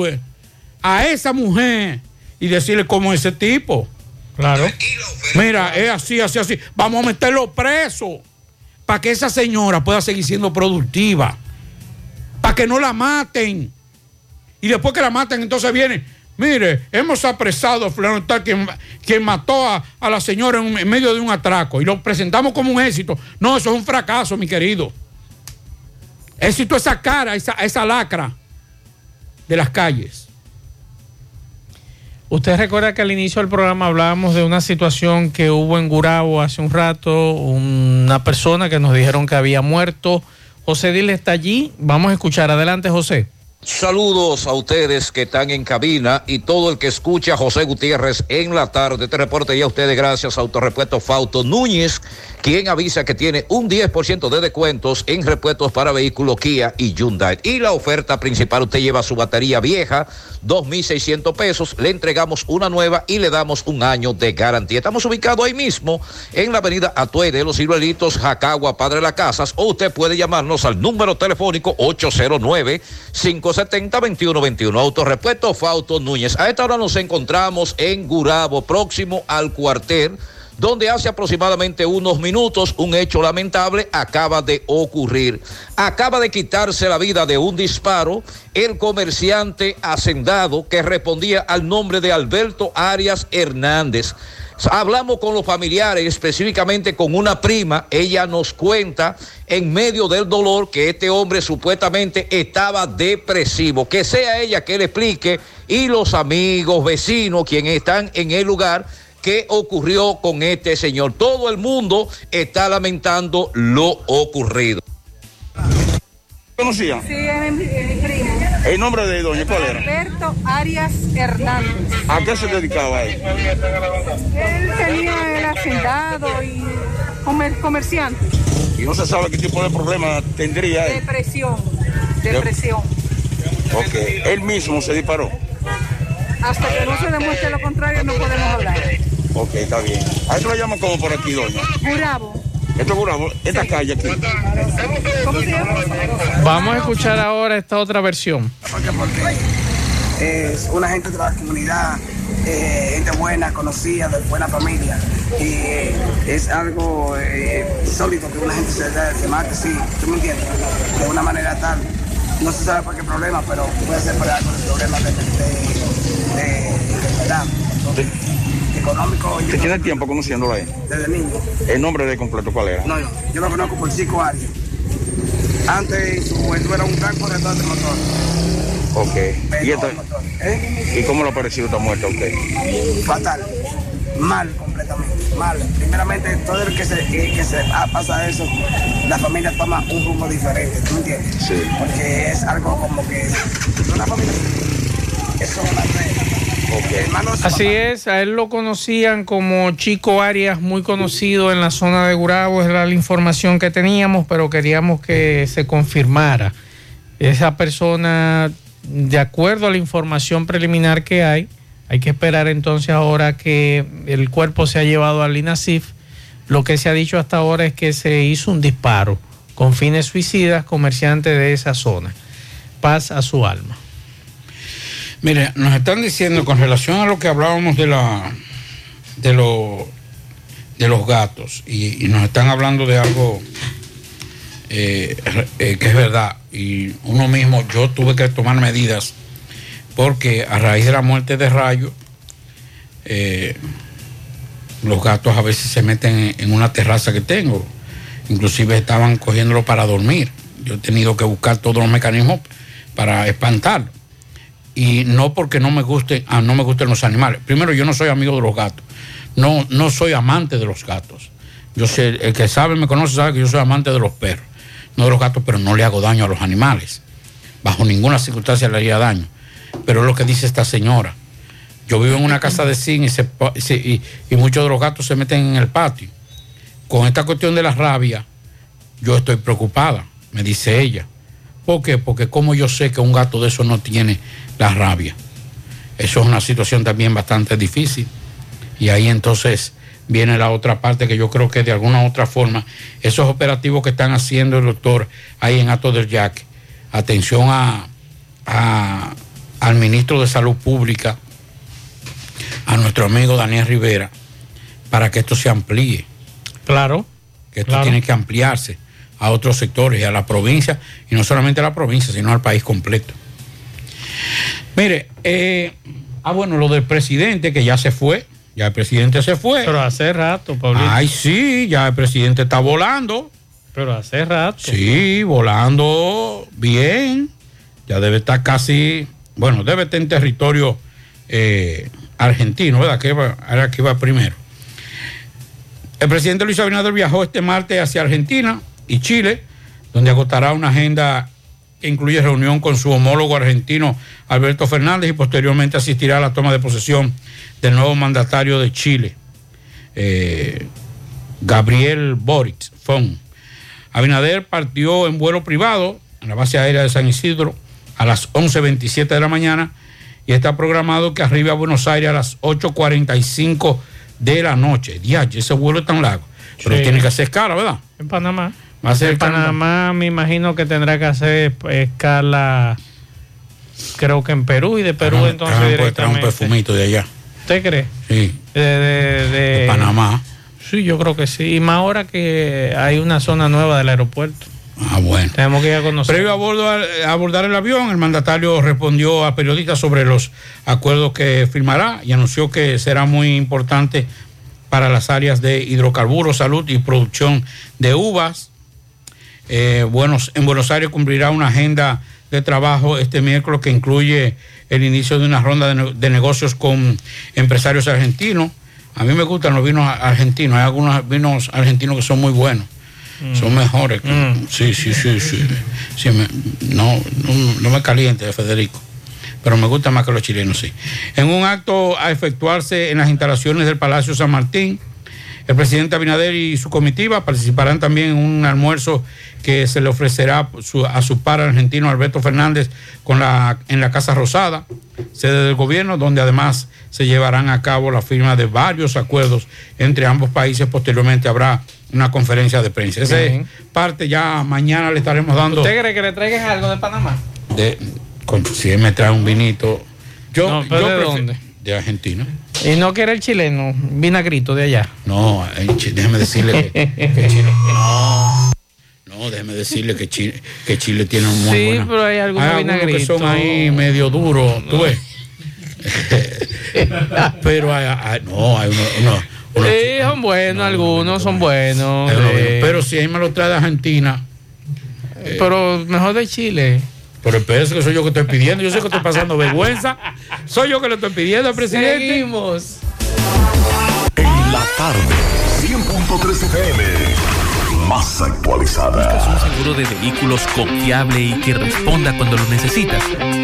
a esa mujer y decirle cómo es ese tipo. Claro. Mira, es así, así, así. Vamos a meterlo preso para que esa señora pueda seguir siendo productiva. Para que no la maten. Y después que la maten, entonces viene. Mire, hemos apresado a fulano tal quien, quien mató a, a la señora en, en medio de un atraco y lo presentamos como un éxito. No, eso es un fracaso, mi querido. Éxito esa cara, esa, esa lacra de las calles. Usted recuerda que al inicio del programa hablábamos de una situación que hubo en Gurabo hace un rato, una persona que nos dijeron que había muerto. José Dile está allí. Vamos a escuchar. Adelante, José. Saludos a ustedes que están en cabina y todo el que escucha a José Gutiérrez en la tarde. Este reporte ya a ustedes gracias a Autorepuesto Fauto Núñez, quien avisa que tiene un 10% de descuentos en repuestos para vehículos Kia y Hyundai. Y la oferta principal, usted lleva su batería vieja, 2.600 pesos, le entregamos una nueva y le damos un año de garantía. Estamos ubicados ahí mismo en la avenida Atuey de los Ciruelitos, Jacagua, Padre Las Casas, o usted puede llamarnos al número telefónico 809-570-2121. Autorepuesto Fauto Núñez. A esta hora nos encontramos en Gurabo, próximo al cuartel donde hace aproximadamente unos minutos un hecho lamentable acaba de ocurrir. Acaba de quitarse la vida de un disparo el comerciante hacendado que respondía al nombre de Alberto Arias Hernández. Hablamos con los familiares, específicamente con una prima. Ella nos cuenta en medio del dolor que este hombre supuestamente estaba depresivo. Que sea ella que le explique y los amigos, vecinos, quienes están en el lugar, qué ocurrió con este señor. Todo el mundo está lamentando lo ocurrido. ¿Conocía? Sí, es mi, es mi primo. ¿El nombre de doña cuál era? Alberto Arias Hernández. ¿A qué se dedicaba él? Él tenía el hacendado y comer- comerciante. Y no se sabe qué tipo de problema tendría él. Depresión. Depresión. Ok. Él mismo se disparó. Hasta que no se demuestre lo contrario, no podemos hablar. Ok, está bien. A esto lo llaman como por aquí, doña. Bravo. Esto es Gurabo, esta calle aquí. Vamos a escuchar ahora esta otra versión. es una gente de la comunidad, eh, gente buena, conocida, de buena familia. Y eh, es algo eh, sólido que una gente se, se mate, sí, ¿tú me entiendes? De una manera tal. No se sabe por qué problema, pero puede ser por algo de problema de, de, de, de verdad. Económico, ¿Usted tiene tiempo conociéndolo ahí? desde niño. ¿El nombre de completo cuál era? No, no, yo lo conozco por Chico Arias. Antes su juventud era un gran corredor de motor. Ok. ¿Y, esto- ¿Eh? ¿Y cómo le ha parecido esta muerte a usted? fatal, mal completamente, mal. Primeramente, todo el que se, que, que se pasa eso, la familia toma un rumbo diferente, ¿tú entiendes? Sí. Porque es algo como que una familia, eso es una Hermanos, Así es, a él lo conocían como Chico Arias, muy conocido en la zona de Gurabo, era la información que teníamos, pero queríamos que se confirmara. Esa persona, de acuerdo a la información preliminar que hay, hay que esperar entonces ahora que el cuerpo se ha llevado al INASIF. Lo que se ha dicho hasta ahora es que se hizo un disparo con fines suicidas, comerciante de esa zona. Paz a su alma. Mire, nos están diciendo con relación a lo que hablábamos de la de, lo- de los gatos y, nos están hablando de algo eh, eh, que es verdad. Y uno mismo, yo tuve que tomar medidas porque a raíz de la muerte de Rayo, eh, los gatos a veces se meten en, en una terraza que tengo. Inclusive estaban cogiéndolo para dormir. Yo he tenido que buscar todos los mecanismos para espantarlo. Y no porque no me gusten, ah, no me gusten los animales. Primero, yo no soy amigo de los gatos. No, no soy amante de los gatos. Yo sé, el que sabe, me conoce, sabe que yo soy amante de los perros, no de los gatos, pero no le hago daño a los animales. Bajo ninguna circunstancia le haría daño. Pero es lo que dice esta señora. Yo vivo en una casa de zinc y- y muchos de los gatos se meten en el patio. Con esta cuestión de la rabia, yo estoy preocupada, me dice ella. ¿Por qué? Porque como yo sé que un gato de eso no tiene la rabia. Eso es una situación también bastante difícil. Y ahí entonces viene la otra parte que yo creo que de alguna u otra forma, esos operativos que están haciendo el doctor ahí en Ato del Yaque, atención a, a- al ministro de Salud Pública, a nuestro amigo Daniel Rivera, para que esto se amplíe. Claro. Que esto claro. tiene que ampliarse a otros sectores y a la provincia, y no solamente a la provincia, sino al país completo. Mire, eh, ah, bueno, lo del presidente que ya se fue, ya el presidente se fue. Pero hace rato, Pablito. Ay, sí, ya el presidente está volando. Pero hace rato. Sí, volando bien. Ya debe estar casi, bueno, debe estar en territorio eh, argentino, ¿verdad? Que va, era que iba primero. El presidente Luis Abinader viajó este martes hacia Argentina y Chile, donde agotará una agenda que incluye reunión con su homólogo argentino Alberto Fernández y posteriormente asistirá a la toma de posesión del nuevo mandatario de Chile, eh, Gabriel Boric Fon. Abinader partió en vuelo privado en la base aérea de San Isidro a las 11.27 de la mañana y está programado que arribe a Buenos Aires a las 8.45 de la noche. Diache, ese vuelo es tan largo. Pero Sí. tiene que hacer escala, ¿verdad? En Panamá. En Panamá me imagino que tendrá que hacer escala, creo que en Perú y de Perú Trajan- entonces pues, trajan un directamente. perfumito de allá. ¿Usted cree? Sí. De, de- de- De Panamá. Sí, yo creo que sí. Y más ahora que hay una zona nueva del aeropuerto. Ah, bueno. Tenemos que ir a conocer. Previo a, bordo- a abordar el avión, el mandatario respondió a periodistas sobre los acuerdos que firmará y anunció que será muy importante para las áreas de hidrocarburos, salud y producción de uvas. Eh, buenos, en Buenos Aires cumplirá una agenda de trabajo este miércoles que incluye el inicio de una ronda de, ne- de negocios con empresarios argentinos. A mí me gustan los vinos argentinos, hay algunos vinos argentinos que son muy buenos. Son mejores. que- Sí, sí, sí, sí. Sí, me- no, no, no me caliente, Federico. Pero me gusta más que los chilenos, sí. En un acto a efectuarse en las instalaciones del Palacio San Martín, el presidente Abinader y su comitiva participarán también en un almuerzo que se le ofrecerá a su par argentino Alberto Fernández con la, en la Casa Rosada, sede del gobierno, donde además se llevarán a cabo la firma de varios acuerdos entre ambos países. Posteriormente habrá una conferencia de prensa. Esa es parte ya mañana le estaremos dando. ¿Usted cree que le traigan algo de Panamá? De, con- si él me trae un vinito. Yo, No, pero yo ¿de dónde? De Argentina. Y no quiere el chileno, vinagrito de allá. No, eh, déjeme decirle que, que Chile. No, no, déjeme decirle que Chile, que Chile tiene un muy Sí, buena- pero hay algunos que vinagritos. son ahí medio duros, tú ves. pero hay, hay- no, hay uno, uno- uno- Sí, son buenos, algunos son buenos. sí. pero si ahí me lo trae de Argentina. eh, Pero mejor de Chile. Pero espérese que soy yo que estoy pidiendo. Yo sé que estoy pasando vergüenza. Soy yo que le estoy pidiendo al presidente. Seguimos. En la tarde, 100.3 FM. Más actualizada. ¿Buscas un seguro de vehículos confiable y que responda cuando lo necesitas?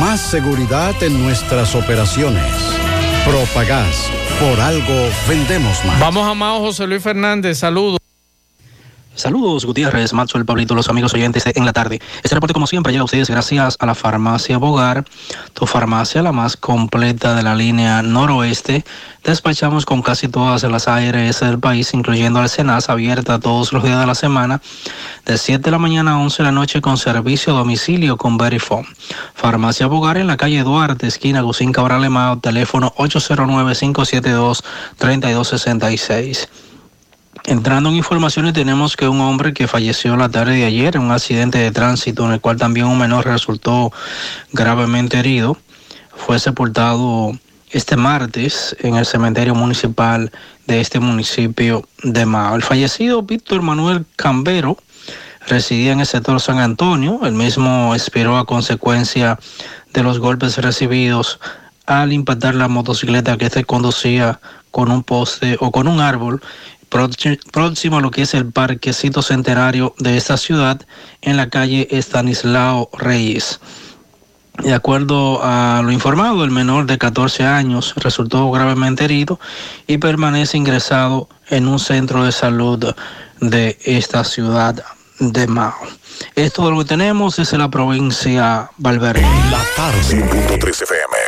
Más seguridad en nuestras operaciones. Propagás. Por algo vendemos más. Vamos a Mao José Luis Fernández, saludos. Saludos, Gutiérrez, Maxwell, Pablito, los amigos oyentes de En la Tarde. Este reporte, como siempre, llega a ustedes gracias a la farmacia Bogar, tu farmacia, la más completa de la línea noroeste. Despachamos con casi todas las ARS del país, incluyendo la Cenas, abierta todos los días de la semana, de 7 de la mañana a 11 de la noche, con servicio a domicilio con Verifone. Farmacia Bogar en la calle Duarte, esquina Gusín Cabral Emao, teléfono 809-572-3266. Entrando en informaciones, tenemos que un hombre que falleció la tarde de ayer en un accidente de tránsito en el cual también un menor resultó gravemente herido, fue sepultado este martes en el cementerio municipal de este municipio de Mao. El fallecido Víctor Manuel Cambero residía en el sector San Antonio. El mismo expiró a consecuencia de los golpes recibidos al impactar la motocicleta que este conducía con un poste o con un árbol próximo a lo que es el parquecito centenario de esta ciudad en la calle Estanislao Reyes. De acuerdo a lo informado, el menor de 14 años resultó gravemente herido y permanece ingresado en un centro de salud de esta ciudad de Mao. Es todo lo que tenemos desde la provincia Valverde. La tarde. FM.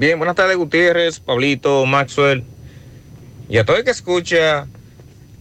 Bien, buenas tardes Gutiérrez, Pablito, Maxwell y a todo el que escucha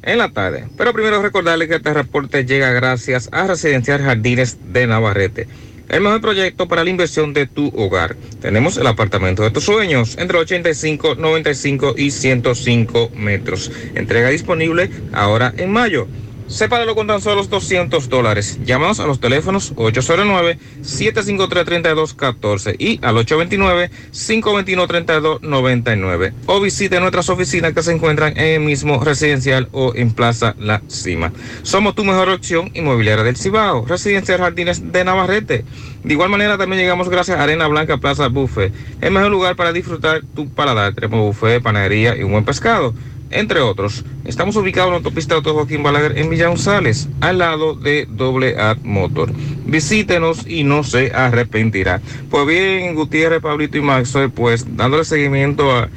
en la tarde. Pero primero recordarle que este reporte llega gracias a Residencial Jardines de Navarrete. El mejor proyecto para la inversión de tu hogar. Tenemos el apartamento de tus sueños entre 85, 95 y 105 metros. Entrega disponible ahora en mayo. Sépalo con tan solo los 200 dólares. Llámanos a los teléfonos 809-753-3214 y al 829-521-3299. O visite nuestras oficinas que se encuentran en el mismo residencial o en Plaza La Cima. Somos tu mejor opción inmobiliaria del Cibao. Residencial Jardines de Navarrete. De igual manera también llegamos gracias a Arena Blanca Plaza Buffet. El mejor lugar para disfrutar tu paladar. Tenemos buffet, panadería y un buen pescado entre otros. Estamos ubicados en la autopista Auto Joaquín Balaguer en Villa González, al lado de Doble Motor. Visítenos y no se arrepentirá. Pues bien, Gutiérrez, Pablito y Maxwell, pues dándole seguimiento a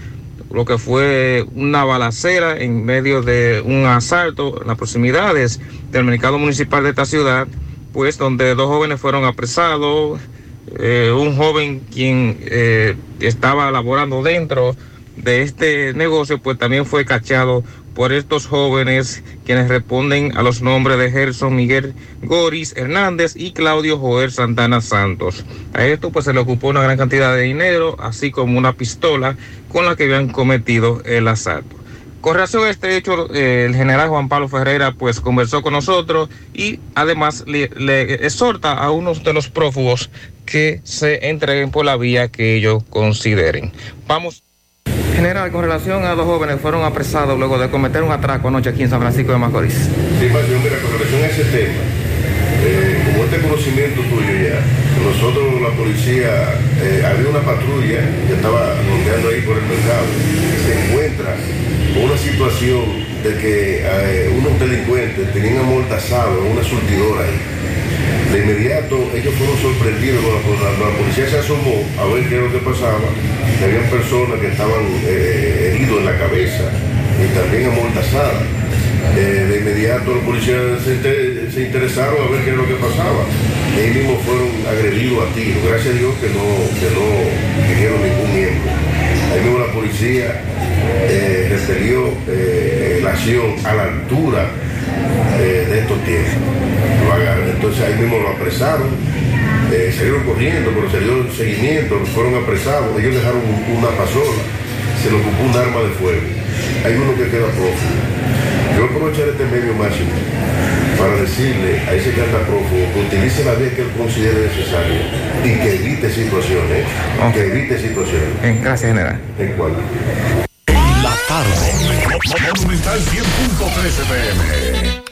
lo que fue una balacera en medio de un asalto en las proximidades del mercado municipal de esta ciudad, pues donde dos jóvenes fueron apresados, eh, un joven quien eh, estaba laborando dentro de este negocio, pues también fue cachado por estos jóvenes quienes responden a los nombres de Gerson Miguel Goris Hernández y Claudio Joel Santana Santos. A esto pues se le ocupó una gran cantidad de dinero, así como una pistola con la que habían cometido el asalto. Con relación a este hecho, eh, el general Juan Pablo Ferreira pues conversó con nosotros y además le, exhorta a unos de los prófugos que se entreguen por la vía que ellos consideren. Vamos. General, con relación a dos jóvenes fueron apresados luego de cometer un atraco anoche aquí en San Francisco de Macorís. Sí, Mateo, mira, con relación a ese tema, eh, como este conocimiento tuyo ya, nosotros, la policía, eh, había una patrulla que estaba rondeando ahí por el mercado, se encuentra con una situación de que eh, unos delincuentes tenían amortazado en una surtidora ahí. De inmediato ellos fueron sorprendidos cuando la, la policía se asomó a ver qué era lo que pasaba. Habían personas que estaban eh, heridos en la cabeza y también amortazadas. Eh, de inmediato los policías se, inter- se interesaron a ver qué era lo que pasaba. Y ahí mismo fueron agredidos a tiros. Gracias a Dios que no, que no hirieron ningún miembro. Ahí mismo la policía eh, refirió eh, la acción a la altura eh, de estos tiempos. Entonces ahí mismo lo apresaron, eh, salieron corriendo, pero se dio seguimiento, fueron apresados, ellos dejaron un- una pasola, se le ocupó un arma de fuego. Hay uno que queda prófugo. Yo aprovechar este medio máximo para decirle a ese que anda prófugo que utilice la vía que él considere necesaria y que evite situaciones, que evite situaciones. Gracias, general. ¿En cuál? La tarde. Monumental 100.13 pm.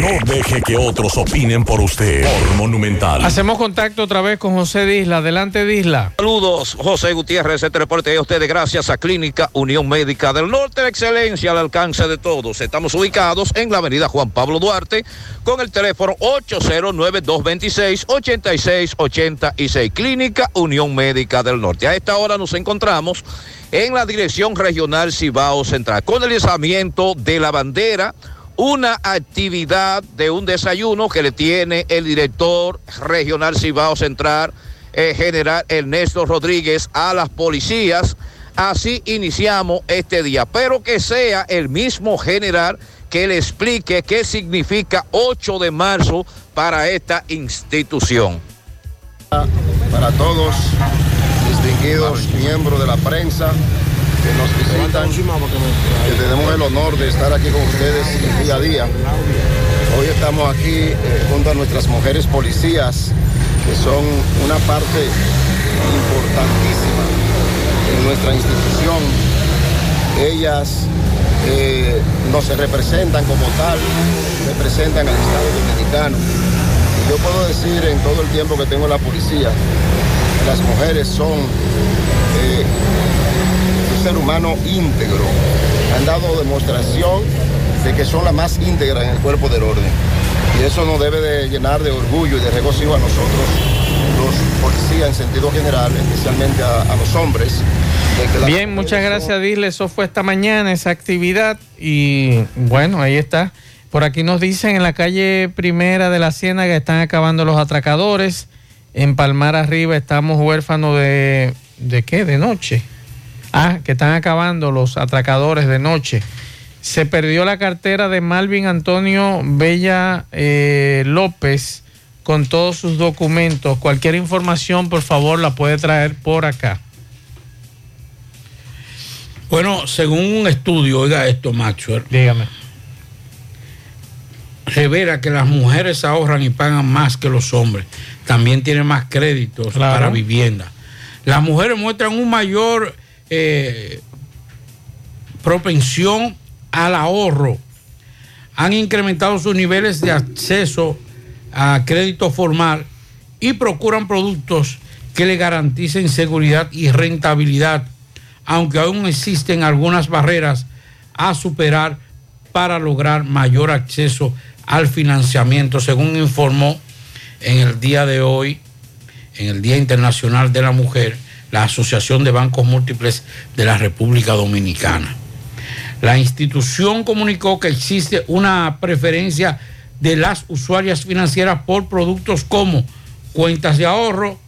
No deje que otros opinen por usted. Por Monumental. Hacemos contacto otra vez con José Disla. Adelante, Disla. Saludos, José Gutiérrez, este reporte a ustedes gracias a Clínica Unión Médica del Norte de Excelencia al alcance de todos. Estamos ubicados en la avenida Juan Pablo Duarte con el teléfono 809-226-8686. Clínica Unión Médica del Norte. A esta hora nos encontramos en la Dirección Regional Cibao Central con el izamiento de la bandera una actividad de un desayuno que le tiene el director regional Cibao Central, eh, general Ernesto Rodríguez, a las policías. Así iniciamos este día, pero que sea el mismo general que le explique qué significa 8 de marzo para esta institución. para todos distinguidos miembros de la prensa nos visitan, que tenemos el honor de estar aquí con ustedes día a día. Hoy estamos aquí eh, junto a nuestras mujeres policías, que son una parte importantísima en nuestra institución. Ellas eh, no se representan como tal, representan al Estado Dominicano. Y yo puedo decir en todo el tiempo que tengo en la policía, las mujeres son eh, ser humano íntegro. Han dado demostración de que son la más íntegra en el cuerpo del orden. Y eso nos debe de llenar de orgullo y de regocijo a nosotros, los policías en sentido general, especialmente a, a los hombres. las Bien, muchas gracias, Dile. Eso fue esta mañana, esa actividad. Y bueno, ahí está. Por aquí nos dicen en la calle primera de la Ciénaga están acabando los atracadores. En Palmar arriba estamos huérfanos de. ¿De qué? De noche. Ah, que están acabando los atracadores de noche. Se perdió la cartera de Malvin Antonio Bella eh, López con todos sus documentos. Cualquier información, por favor, la puede traer por acá. Bueno, según un estudio, oiga esto, Maxwell. Dígame. Revela que las mujeres ahorran y pagan más que los hombres. También tienen más créditos Claro. para vivienda. Las mujeres muestran un mayor eh, propensión al ahorro. Han incrementado sus niveles de acceso a crédito formal y procuran productos que le garanticen seguridad y rentabilidad, aunque aún existen algunas barreras a superar para lograr mayor acceso al financiamiento, según informó en el día de hoy, en el Día Internacional de la Mujer, la Asociación de Bancos Múltiples de la República Dominicana. La institución comunicó que existe una preferencia de las usuarias financieras por productos como cuentas de ahorro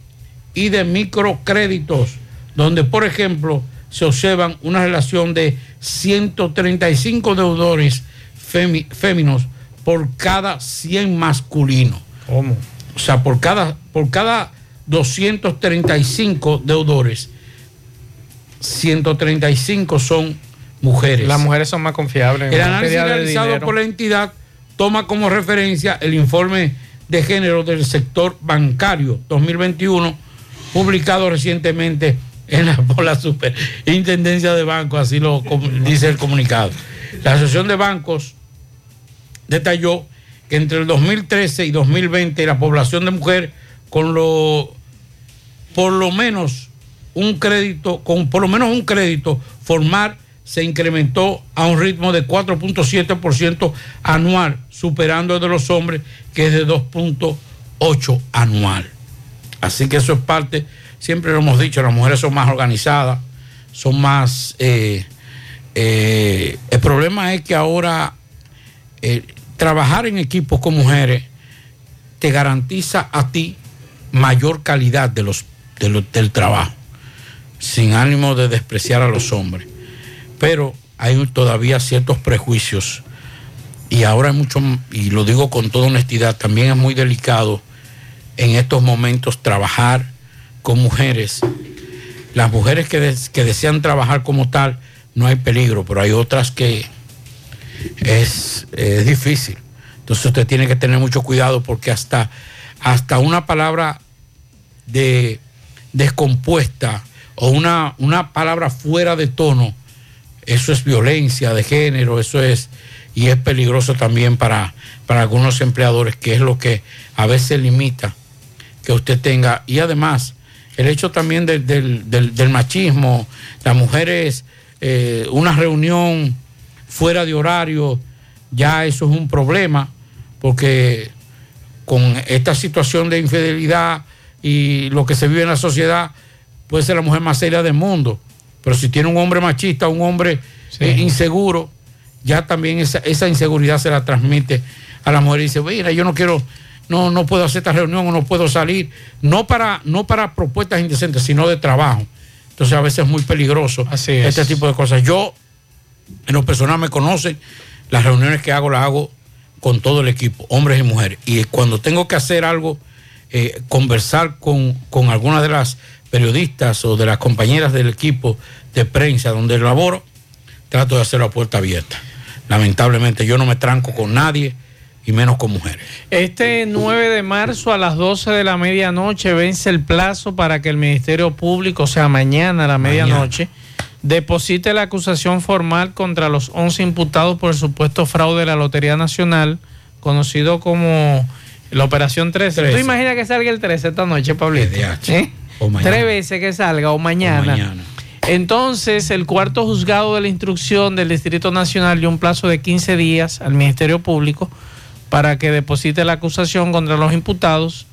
y de microcréditos, donde, por ejemplo, se observan una relación de 135 deudores féminos por cada 100 masculinos. ¿Cómo? O sea, por cada, por cada 235 deudores, 135 son mujeres. Las mujeres son más confiables. El análisis realizado por la entidad toma como referencia el informe de género del sector bancario 2021, publicado recientemente en la, por la Superintendencia de Bancos, así lo dice el comunicado. La Asociación de Bancos detalló que entre el 2013 y 2020 la población de mujeres con lo por lo menos un crédito, con por lo menos un crédito formal se incrementó a un ritmo de 4.7% anual, superando el de los hombres, que es de 2.8 anual. Así que eso es parte, siempre lo hemos dicho, las mujeres son más organizadas, son más... eh, eh, el problema es que ahora eh, trabajar en equipos con mujeres te garantiza a ti mayor calidad de los, del trabajo, sin ánimo de despreciar a los hombres. Pero hay todavía ciertos prejuicios y ahora hay mucho, y lo digo con toda honestidad, también es muy delicado en estos momentos trabajar con mujeres. Las mujeres que, que desean trabajar como tal, no hay peligro, pero hay otras que es, es difícil. Entonces usted tiene que tener mucho cuidado porque hasta, hasta una palabra de descompuesta o una, una palabra fuera de tono, eso es violencia de género, eso es, y es peligroso también para, para algunos empleadores, que es lo que a veces limita que usted tenga. Y además, el hecho también del, del- del- machismo, las mujeres, eh, una reunión fuera de horario, ya eso es un problema, porque con esta situación de infidelidad y lo que se vive en la sociedad, puede ser la mujer más seria del mundo. Pero si tiene un hombre machista, un hombre eh, inseguro, ya también esa, esa inseguridad se la transmite a la mujer y dice, mira, yo no quiero, no, no puedo hacer esta reunión o no puedo salir, no para, no para propuestas indecentes, sino de trabajo. Entonces a veces es muy peligroso es. este tipo de cosas. Yo, en lo personal me conocen, las reuniones que hago las hago con todo el equipo, hombres y mujeres. Y cuando tengo que hacer algo, eh, conversar con, con algunas de las periodistas o de las compañeras del equipo de prensa donde laboro, trato de hacerlo a puerta abierta. Lamentablemente yo no me tranco con nadie y menos con mujeres. Este 9 de marzo a las 12 de la medianoche vence el plazo para que el Ministerio Público, o sea, mañana a la medianoche, deposite la acusación formal contra los 11 imputados por el supuesto fraude de la Lotería Nacional, conocido como la Operación 13. 13. ¿Tú imaginas que salga el 13 esta noche, Pablito? ¿Eh? O mañana. Tres veces que salga o mañana. mañana. Entonces, el cuarto juzgado de la instrucción del Distrito Nacional dio un plazo de 15 días al Ministerio Público para que deposite la acusación contra los imputados.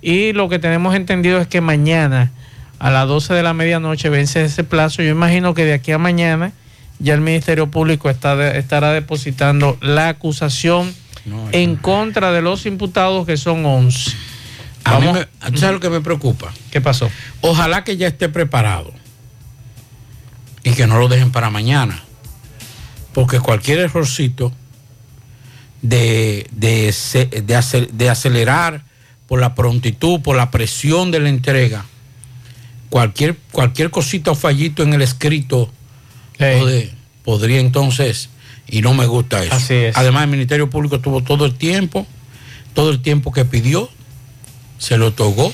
Y lo que tenemos entendido es que mañana a las 12 de la medianoche vence ese plazo. Yo imagino que de aquí a mañana ya el Ministerio Público está de- estará depositando la acusación en contra de los imputados que son 11. A mí Vamos- me- ¿tú sabes lo que me preocupa? ¿Qué pasó? Ojalá que ya esté preparado y que no lo dejen para mañana. Porque cualquier errorcito de, de, de acel- de acelerar por la prontitud, por la presión de la entrega, cualquier, cualquier cosita o fallito en el escrito podría entonces, y no me gusta eso. Así es. Además, el Ministerio Público tuvo todo el tiempo, todo el tiempo que pidió, se lo otorgó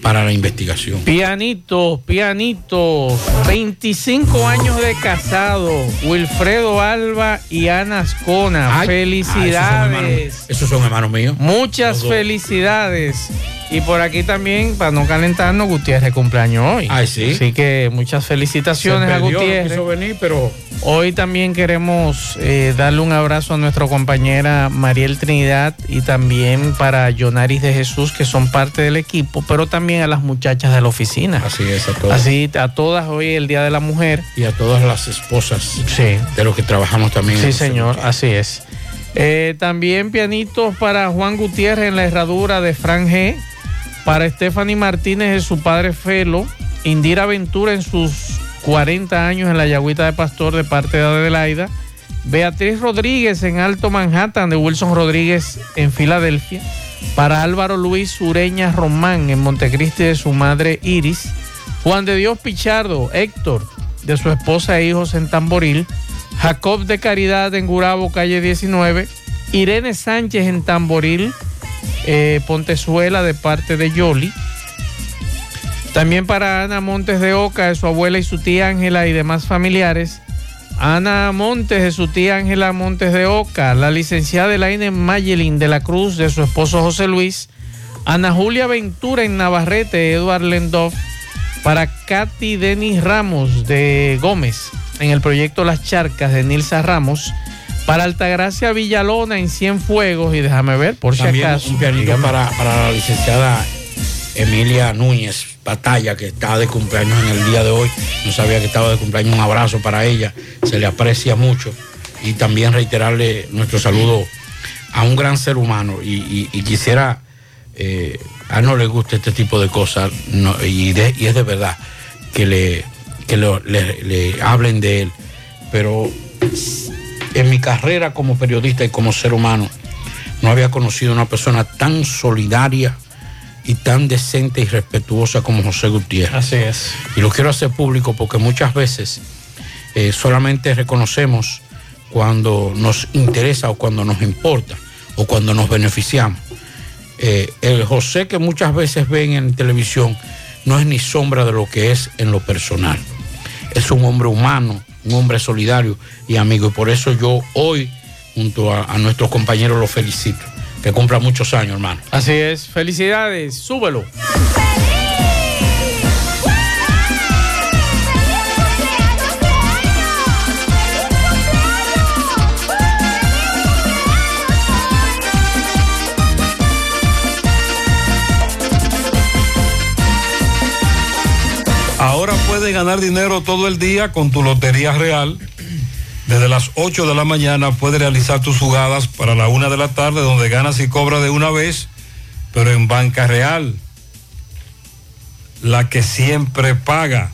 para la investigación. Pianito, pianito, 25 años de casado, Wilfredo Alba y Ana Ascona. Ay, felicidades. Esos son hermanos míos. Muchas felicidades. Y por aquí también, para no calentarnos, Gutiérrez cumpleaños hoy. Ay, sí. Así que muchas felicitaciones Se a perdió, no Gutiérrez. quiso venir, pero Hoy también queremos eh, darle un abrazo a nuestra compañera Mariel Trinidad y también para Yonaris de Jesús, que son parte del equipo, pero también a las muchachas de la oficina. Así es, a todas. Así, a todas hoy el Día de la Mujer. y a todas las esposas Sí. de los que trabajamos también. Sí, señor, así es. Eh, también pianitos para Juan Gutiérrez en la herradura de Fran G. Para Stephanie Martínez de su padre Felo. Indira Ventura en sus 40 años en la Yagüita de Pastor de parte de Adelaida. Beatriz Rodríguez en Alto Manhattan de Wilson Rodríguez en Filadelfia. Para Álvaro Luis Ureña Román en Montecristi de su madre Iris. Juan de Dios Pichardo, Héctor, de su esposa e hijos en Tamboril. Jacob de Caridad en Gurabo, calle 19. Irene Sánchez en Tamboril, eh, Pontezuela, de parte de Yoli. También para Ana Montes de Oca, de su abuela y su tía Ángela y demás familiares. Ana Montes, de su tía Ángela Montes de Oca. La licenciada Elaine Mayelin de la Cruz, de su esposo José Luis. Ana Julia Ventura en Navarrete, Eduard Lendoff. Para Katy Denis Ramos de Gómez, en el proyecto Las Charcas de Nilsa Ramos. Para Altagracia Villalona en Cienfuegos. Y déjame ver, por si También acaso. un pianito dígame. para, para la licenciada Emilia Núñez Batalla, que está de cumpleaños en el día de hoy. No sabía que estaba de cumpleaños. Un abrazo para ella. Se le aprecia mucho. Y también reiterarle nuestro saludo a un gran ser humano. Y, y- y quisiera, eh, a no le gusta este tipo de cosas. no, y, de- y es de verdad que le, que lo- le- le hablen de él. Pero en mi carrera como periodista y como ser humano, no había conocido una persona tan solidaria y tan decente y respetuosa como José Gutiérrez. Así es. Y lo quiero hacer público porque muchas veces eh, solamente reconocemos cuando nos interesa o cuando nos importa o cuando nos beneficiamos. Eh, el José que muchas veces ven en televisión no es ni sombra de lo que es en lo personal. Es un hombre humano, un hombre solidario y amigo. Y por eso yo hoy, junto a, a nuestros compañeros, lo felicito. Que cumpla muchos años, hermano. Así es. Felicidades. Súbelo. Ganar dinero todo el día con tu Lotería Real. Desde las 8 de la mañana puedes realizar tus jugadas para la 1 de la tarde donde ganas y cobras de una vez, pero en banca real. La que siempre paga.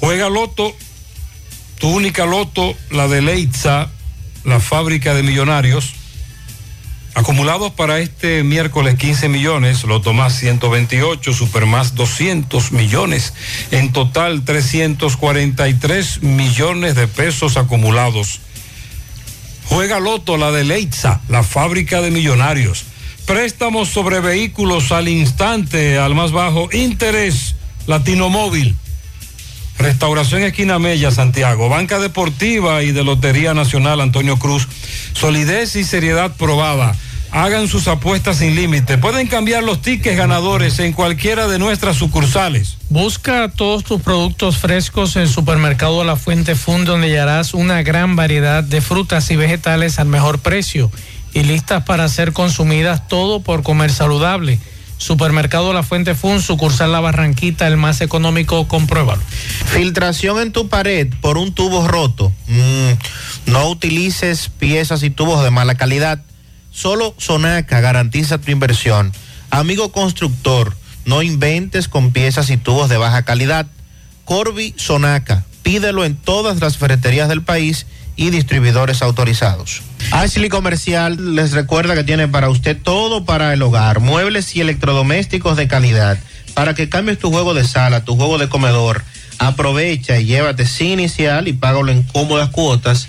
Juega Loto, tu única Loto, la de Leitza, la fábrica de millonarios. Acumulados para este miércoles 15 millones, Loto más 128, Super más 200 millones, en total 343 millones de pesos acumulados. Juega Loto, la de Leitza, la fábrica de millonarios. Préstamos sobre vehículos al instante, al más bajo interés, Latino Móvil. Restauración Esquina Mella, Santiago. Banca Deportiva y de Lotería Nacional, Antonio Cruz. Solidez y seriedad probada. Hagan sus apuestas sin límite. Pueden cambiar los tickets ganadores en cualquiera de nuestras sucursales. Busca todos tus productos frescos en Supermercado La Fuente Fun, donde hallarás una gran variedad de frutas y vegetales al mejor precio y listas para ser consumidas todo por comer saludable. Supermercado La Fuente Fun, sucursal La Barranquita, el más económico, compruébalo. Filtración en tu pared por un tubo roto. Mm, no utilices piezas y tubos de mala calidad. Solo Sonaca garantiza tu inversión. Amigo constructor, no inventes con piezas y tubos de baja calidad. Corby Sonaca, pídelo en todas las ferreterías del país y distribuidores autorizados. Ashley Comercial les recuerda que tiene para usted todo para el hogar, muebles y electrodomésticos de calidad, para que cambies tu juego de sala, tu juego de comedor. Aprovecha y llévate sin inicial y págalo en cómodas cuotas.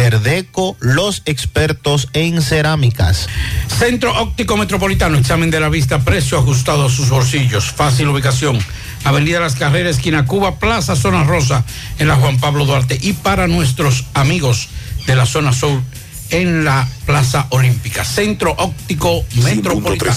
Terdeco, los expertos en cerámicas. Centro Óptico Metropolitano, examen de la vista, precio ajustado a sus bolsillos, fácil ubicación. Avenida Las Carreras, esquina Cuba, Plaza Zona Rosa, en la Juan Pablo Duarte. Y para nuestros amigos de la zona sur, en la Plaza Olímpica, Centro Óptico Metropolitano.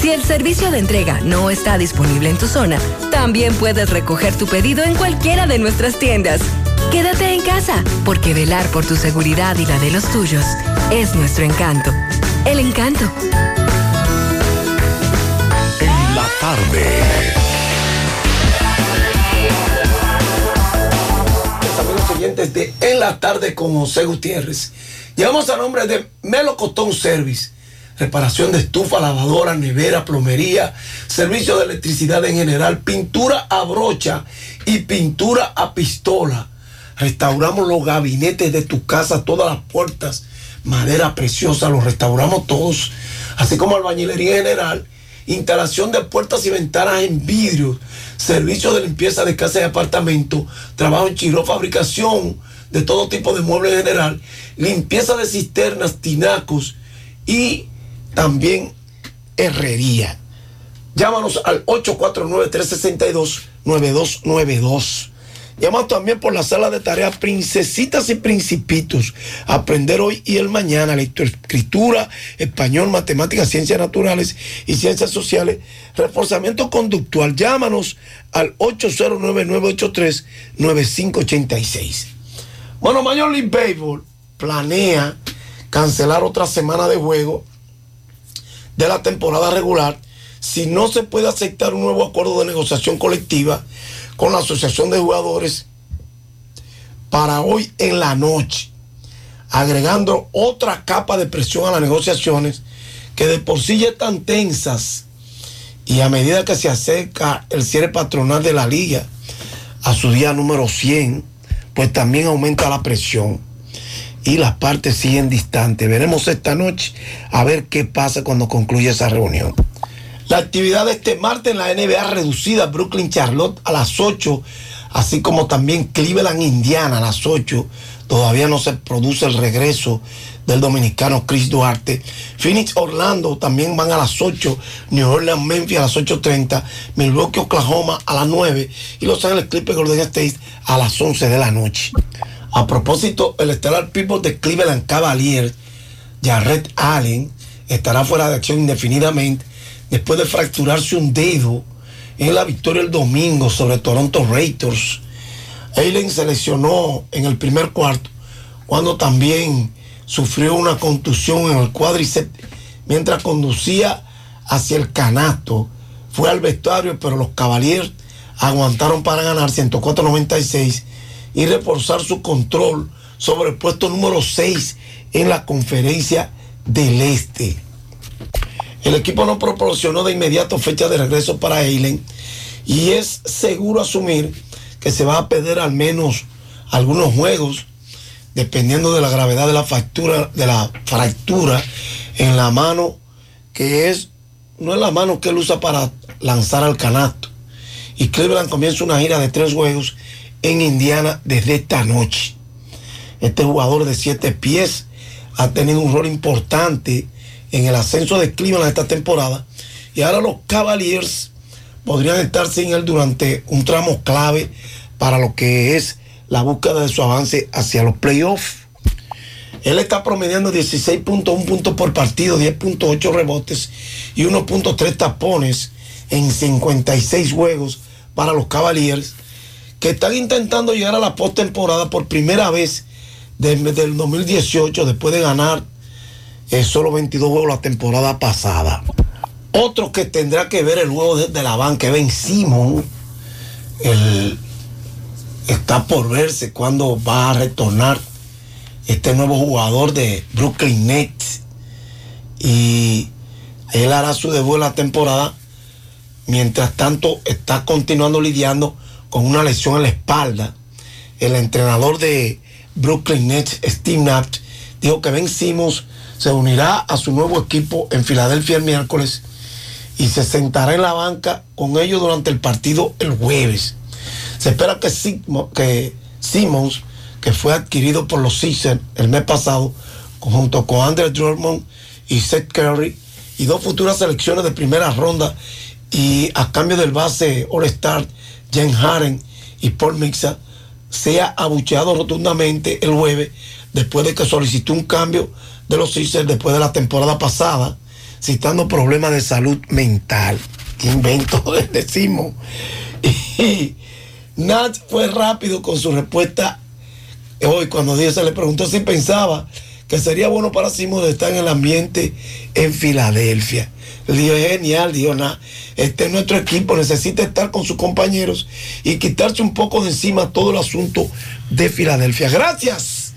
Si el servicio de entrega no está disponible en tu zona, también puedes recoger tu pedido en cualquiera de nuestras tiendas. Quédate en casa, porque velar por tu seguridad y la de los tuyos es nuestro encanto. El encanto. En la tarde. amigos oyentes de En la tarde con José Gutiérrez. Llevamos a nombre de Melocotón Service. Reparación de estufa, lavadora, nevera, plomería, servicio de electricidad en general, pintura a brocha y pintura a pistola. Restauramos los gabinetes de tu casa, todas las puertas, madera preciosa, los restauramos todos, así como albañilería general, instalación de puertas y ventanas en vidrio, servicio de limpieza de casa y apartamento, trabajo en chiro, fabricación de todo tipo de muebles en general, limpieza de cisternas, tinacos y también herrería. Llámanos al 849-362-9292. Llamamos también por la sala de tareas Princesitas y Principitos. Aprender hoy y el mañana, lectoescritura, español, matemáticas, ciencias naturales y ciencias sociales. Reforzamiento conductual. Llámanos al 809-983-9586. Bueno, Major League Baseball planea cancelar otra semana de juego de la temporada regular si no se puede aceptar un nuevo acuerdo de negociación colectiva con la Asociación de Jugadores para hoy en la noche, agregando otra capa de presión a las negociaciones que de por sí ya están tensas y a medida que se acerca el cierre patronal de la liga a su día número 100, pues también aumenta la presión y las partes siguen distantes. Veremos esta noche a ver qué pasa cuando concluya esa reunión. La actividad de este martes en la NBA reducida, Brooklyn Charlotte a las 8, así como también Cleveland Indiana a las 8. Todavía no se produce el regreso del dominicano Chris Duarte. Phoenix Orlando también van a las 8. New Orleans Memphis a las 8.30. Milwaukee Oklahoma a las 9. Y Los Ángeles Clippers Golden State a las 11 de la noche. A propósito, el estelar people de Cleveland Cavaliers, Jared Allen, estará fuera de acción indefinidamente después de fracturarse un dedo en la victoria el domingo sobre Toronto Raptors. Allen se lesionó en el primer cuarto cuando también sufrió una contusión en el cuádriceps mientras conducía hacia el canasto. Fue al vestuario, pero los Cavaliers aguantaron para ganar 104-96 y reforzar su control sobre el puesto número 6 en la conferencia del Este. El equipo no proporcionó de inmediato fecha de regreso para Eilen y es seguro asumir que se va a perder al menos algunos juegos dependiendo de la gravedad de la fractura, de la fractura en la mano que es no es la mano que él usa para lanzar al canasto. Y Cleveland comienza una gira de tres juegos en Indiana desde esta noche. Este jugador de siete pies ha tenido un rol importante en el ascenso de Cleveland esta temporada. Y ahora los Cavaliers podrían estar sin él durante un tramo clave para lo que es la búsqueda de su avance hacia los playoffs. Él está promediando 16.1 puntos por partido, 10.8 rebotes y 1.3 tapones en 56 juegos para los Cavaliers, que están intentando llegar a la postemporada por primera vez desde el 2018, después de ganar eh, solo 22 juegos la temporada pasada. Otro que tendrá que ver el juego desde la banca es Ben Simon. El, está por verse cuándo va a retornar este nuevo jugador de Brooklyn Nets. Y él hará su debut en la temporada. Mientras tanto, está continuando lidiando con una lesión en la espalda. El entrenador de Brooklyn Nets, Steve Nash, dijo que Ben Simmons se unirá a su nuevo equipo en Filadelfia el miércoles y se sentará en la banca con ellos durante el partido el jueves. Se espera que, que Simmons, que fue adquirido por los Sixers el mes pasado, junto con Andrew Drummond y Seth Curry, y dos futuras selecciones de primera ronda, y a cambio del base All-Star, Jen Haren y Paul Mixa, sea abucheado rotundamente el jueves después de que solicitó un cambio de los Sixers después de la temporada pasada, citando problemas de salud mental. ¿Qué invento decimos? Y Nat fue rápido con su respuesta hoy cuando se le preguntó si pensaba que sería bueno para Simón estar en el ambiente en Filadelfia. Él dijo, genial, dijo, nada, este es nuestro equipo, necesita estar con sus compañeros y quitarse un poco de encima todo el asunto de Filadelfia. Gracias.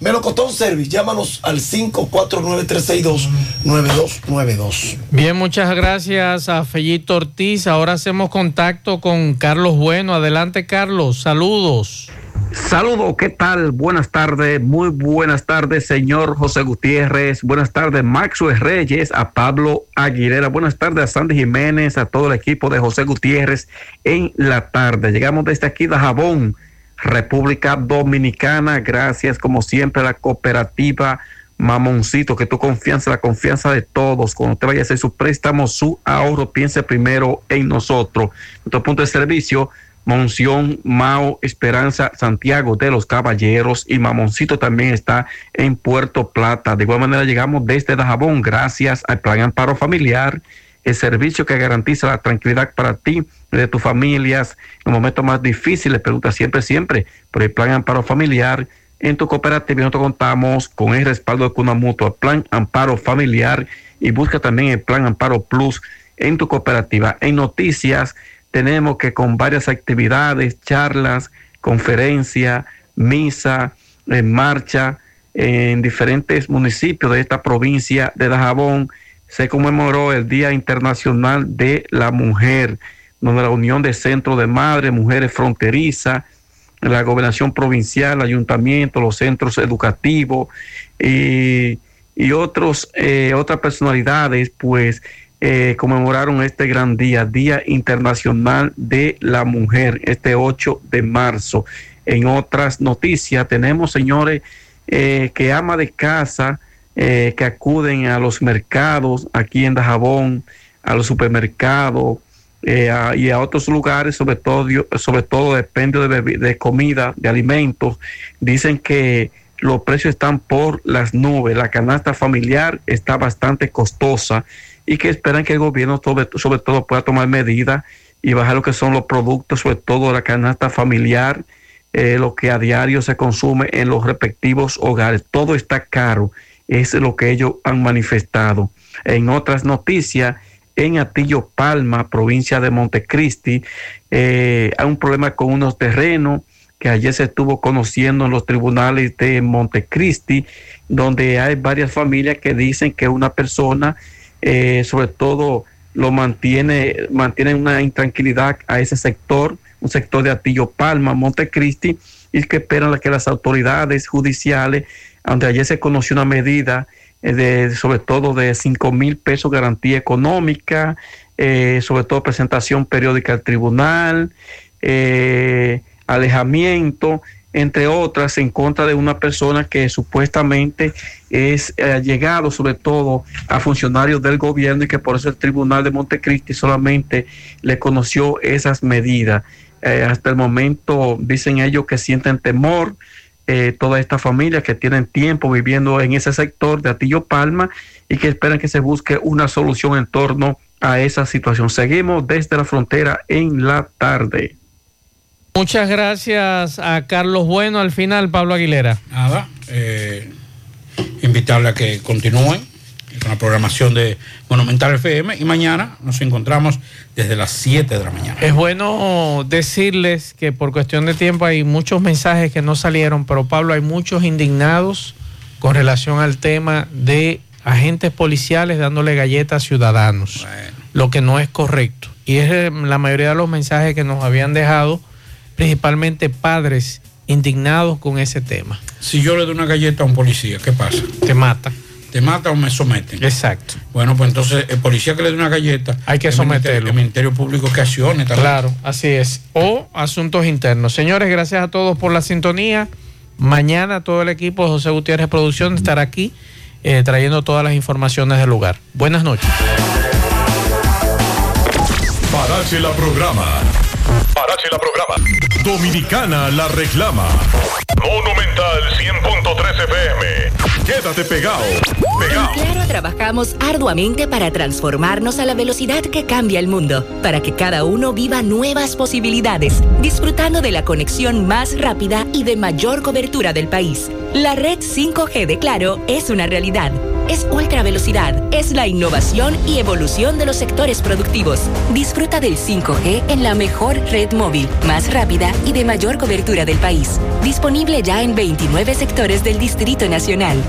Me lo costó un service. Llámanos al 549-362-9292. Bien, muchas gracias a Fellito Ortiz. Ahora hacemos contacto con Carlos Bueno. Adelante, Carlos. Saludos. Saludos, ¿qué tal? Buenas tardes, muy buenas tardes, señor José Gutiérrez. Buenas tardes, Maxwell Reyes, a Pablo Aguilera. Buenas tardes a Sandy Jiménez, a todo el equipo de José Gutiérrez en la tarde. Llegamos desde aquí de Jabón República Dominicana. Gracias, como siempre, a la cooperativa Mamoncito, que tu confianza, la confianza de todos. Cuando te vaya a hacer su préstamo, su ahorro, piense primero en nosotros. Nuestro punto de servicio, Monción, Mao, Esperanza, Santiago de los Caballeros y Mamoncito también está en Puerto Plata. De igual manera llegamos desde Dajabón gracias al Plan Amparo Familiar, el servicio que garantiza la tranquilidad para ti y de tus familias en momentos más difíciles. Pregunta siempre, siempre por el Plan Amparo Familiar. En tu cooperativa nosotros contamos con el respaldo de Cuna Mutua, Plan Amparo Familiar y busca también el Plan Amparo Plus en tu cooperativa. En noticias tenemos que con varias actividades, charlas, conferencia, misa, en marcha en diferentes municipios de esta provincia de Dajabón, se conmemoró el Día Internacional de la Mujer, donde la Unión de Centros de Madres, Mujeres Fronterizas, la Gobernación Provincial, Ayuntamiento, los centros educativos y, y otros, eh, otras personalidades, pues eh, conmemoraron este gran día, Día Internacional de la Mujer, este 8 de marzo. En otras noticias tenemos, señores, eh, que ama de casa, eh, que acuden a los mercados aquí en Dajabón, a los supermercados eh, y a otros lugares, sobre todo, sobre todo depende de, de comida, de alimentos. Dicen que los precios están por las nubes, la canasta familiar está bastante costosa y que esperan que el gobierno sobre, sobre todo pueda tomar medidas y bajar lo que son los productos, sobre todo la canasta familiar, eh, lo que a diario se consume en los respectivos hogares. Todo está caro, es lo que ellos han manifestado. En otras noticias, en Atillo Palma, provincia de Montecristi, eh, hay un problema con unos terrenos que ayer se estuvo conociendo en los tribunales de Montecristi, donde hay varias familias que dicen que una persona, eh, sobre todo, lo mantiene, mantiene una intranquilidad a ese sector, un sector de Atillo Palma, Montecristi, y que esperan que las autoridades judiciales, donde ayer se conoció una medida eh, de, sobre todo de 5 mil pesos garantía económica, eh, sobre todo presentación periódica al tribunal, eh, alejamiento, entre otras, en contra de una persona que supuestamente es eh, llegado sobre todo a funcionarios del gobierno y que por eso el Tribunal de Montecristi solamente le conoció esas medidas. Eh, hasta el momento dicen ellos que sienten temor, eh, toda esta familia que tienen tiempo viviendo en ese sector de Atillo Palma y que esperan que se busque una solución en torno a esa situación. Seguimos desde la frontera en la tarde. Muchas gracias a Carlos Bueno. Al final, Pablo Aguilera. Nada, eh, invitarle a que continúen con la programación de Monumental FM y mañana nos encontramos desde las 7 de la mañana. Es bueno decirles que por cuestión de tiempo hay muchos mensajes que no salieron, pero Pablo, hay muchos indignados con relación al tema de agentes policiales dándole galletas a ciudadanos, lo que no es correcto. Y es eh, la mayoría de los mensajes que nos habían dejado, principalmente padres indignados con ese tema. Si yo le doy una galleta a un policía, ¿qué pasa? Te mata. ¿Te mata o me someten? Exacto. Bueno, pues entonces el policía que le dé una galleta... Hay que el someterlo. El Ministerio Público que accione también. Claro, así es. O asuntos internos. Señores, gracias a todos por la sintonía. Mañana todo el equipo de José Gutiérrez Producción estará aquí eh, trayendo todas las informaciones del lugar. Buenas noches. Parache la programa. La programa. Dominicana la reclama. Monumental 100.13 FM. Quédate pegado. Pegado. En Claro trabajamos arduamente para transformarnos a la velocidad que cambia el mundo, para que cada uno viva nuevas posibilidades, disfrutando de la conexión más rápida y de mayor cobertura del país. La red 5G de Claro es una realidad. Es ultra velocidad, es la innovación y evolución de los sectores productivos. Disfruta del 5G en la mejor red móvil, más rápida y de mayor cobertura del país. Disponible ya en 29 sectores del Distrito Nacional.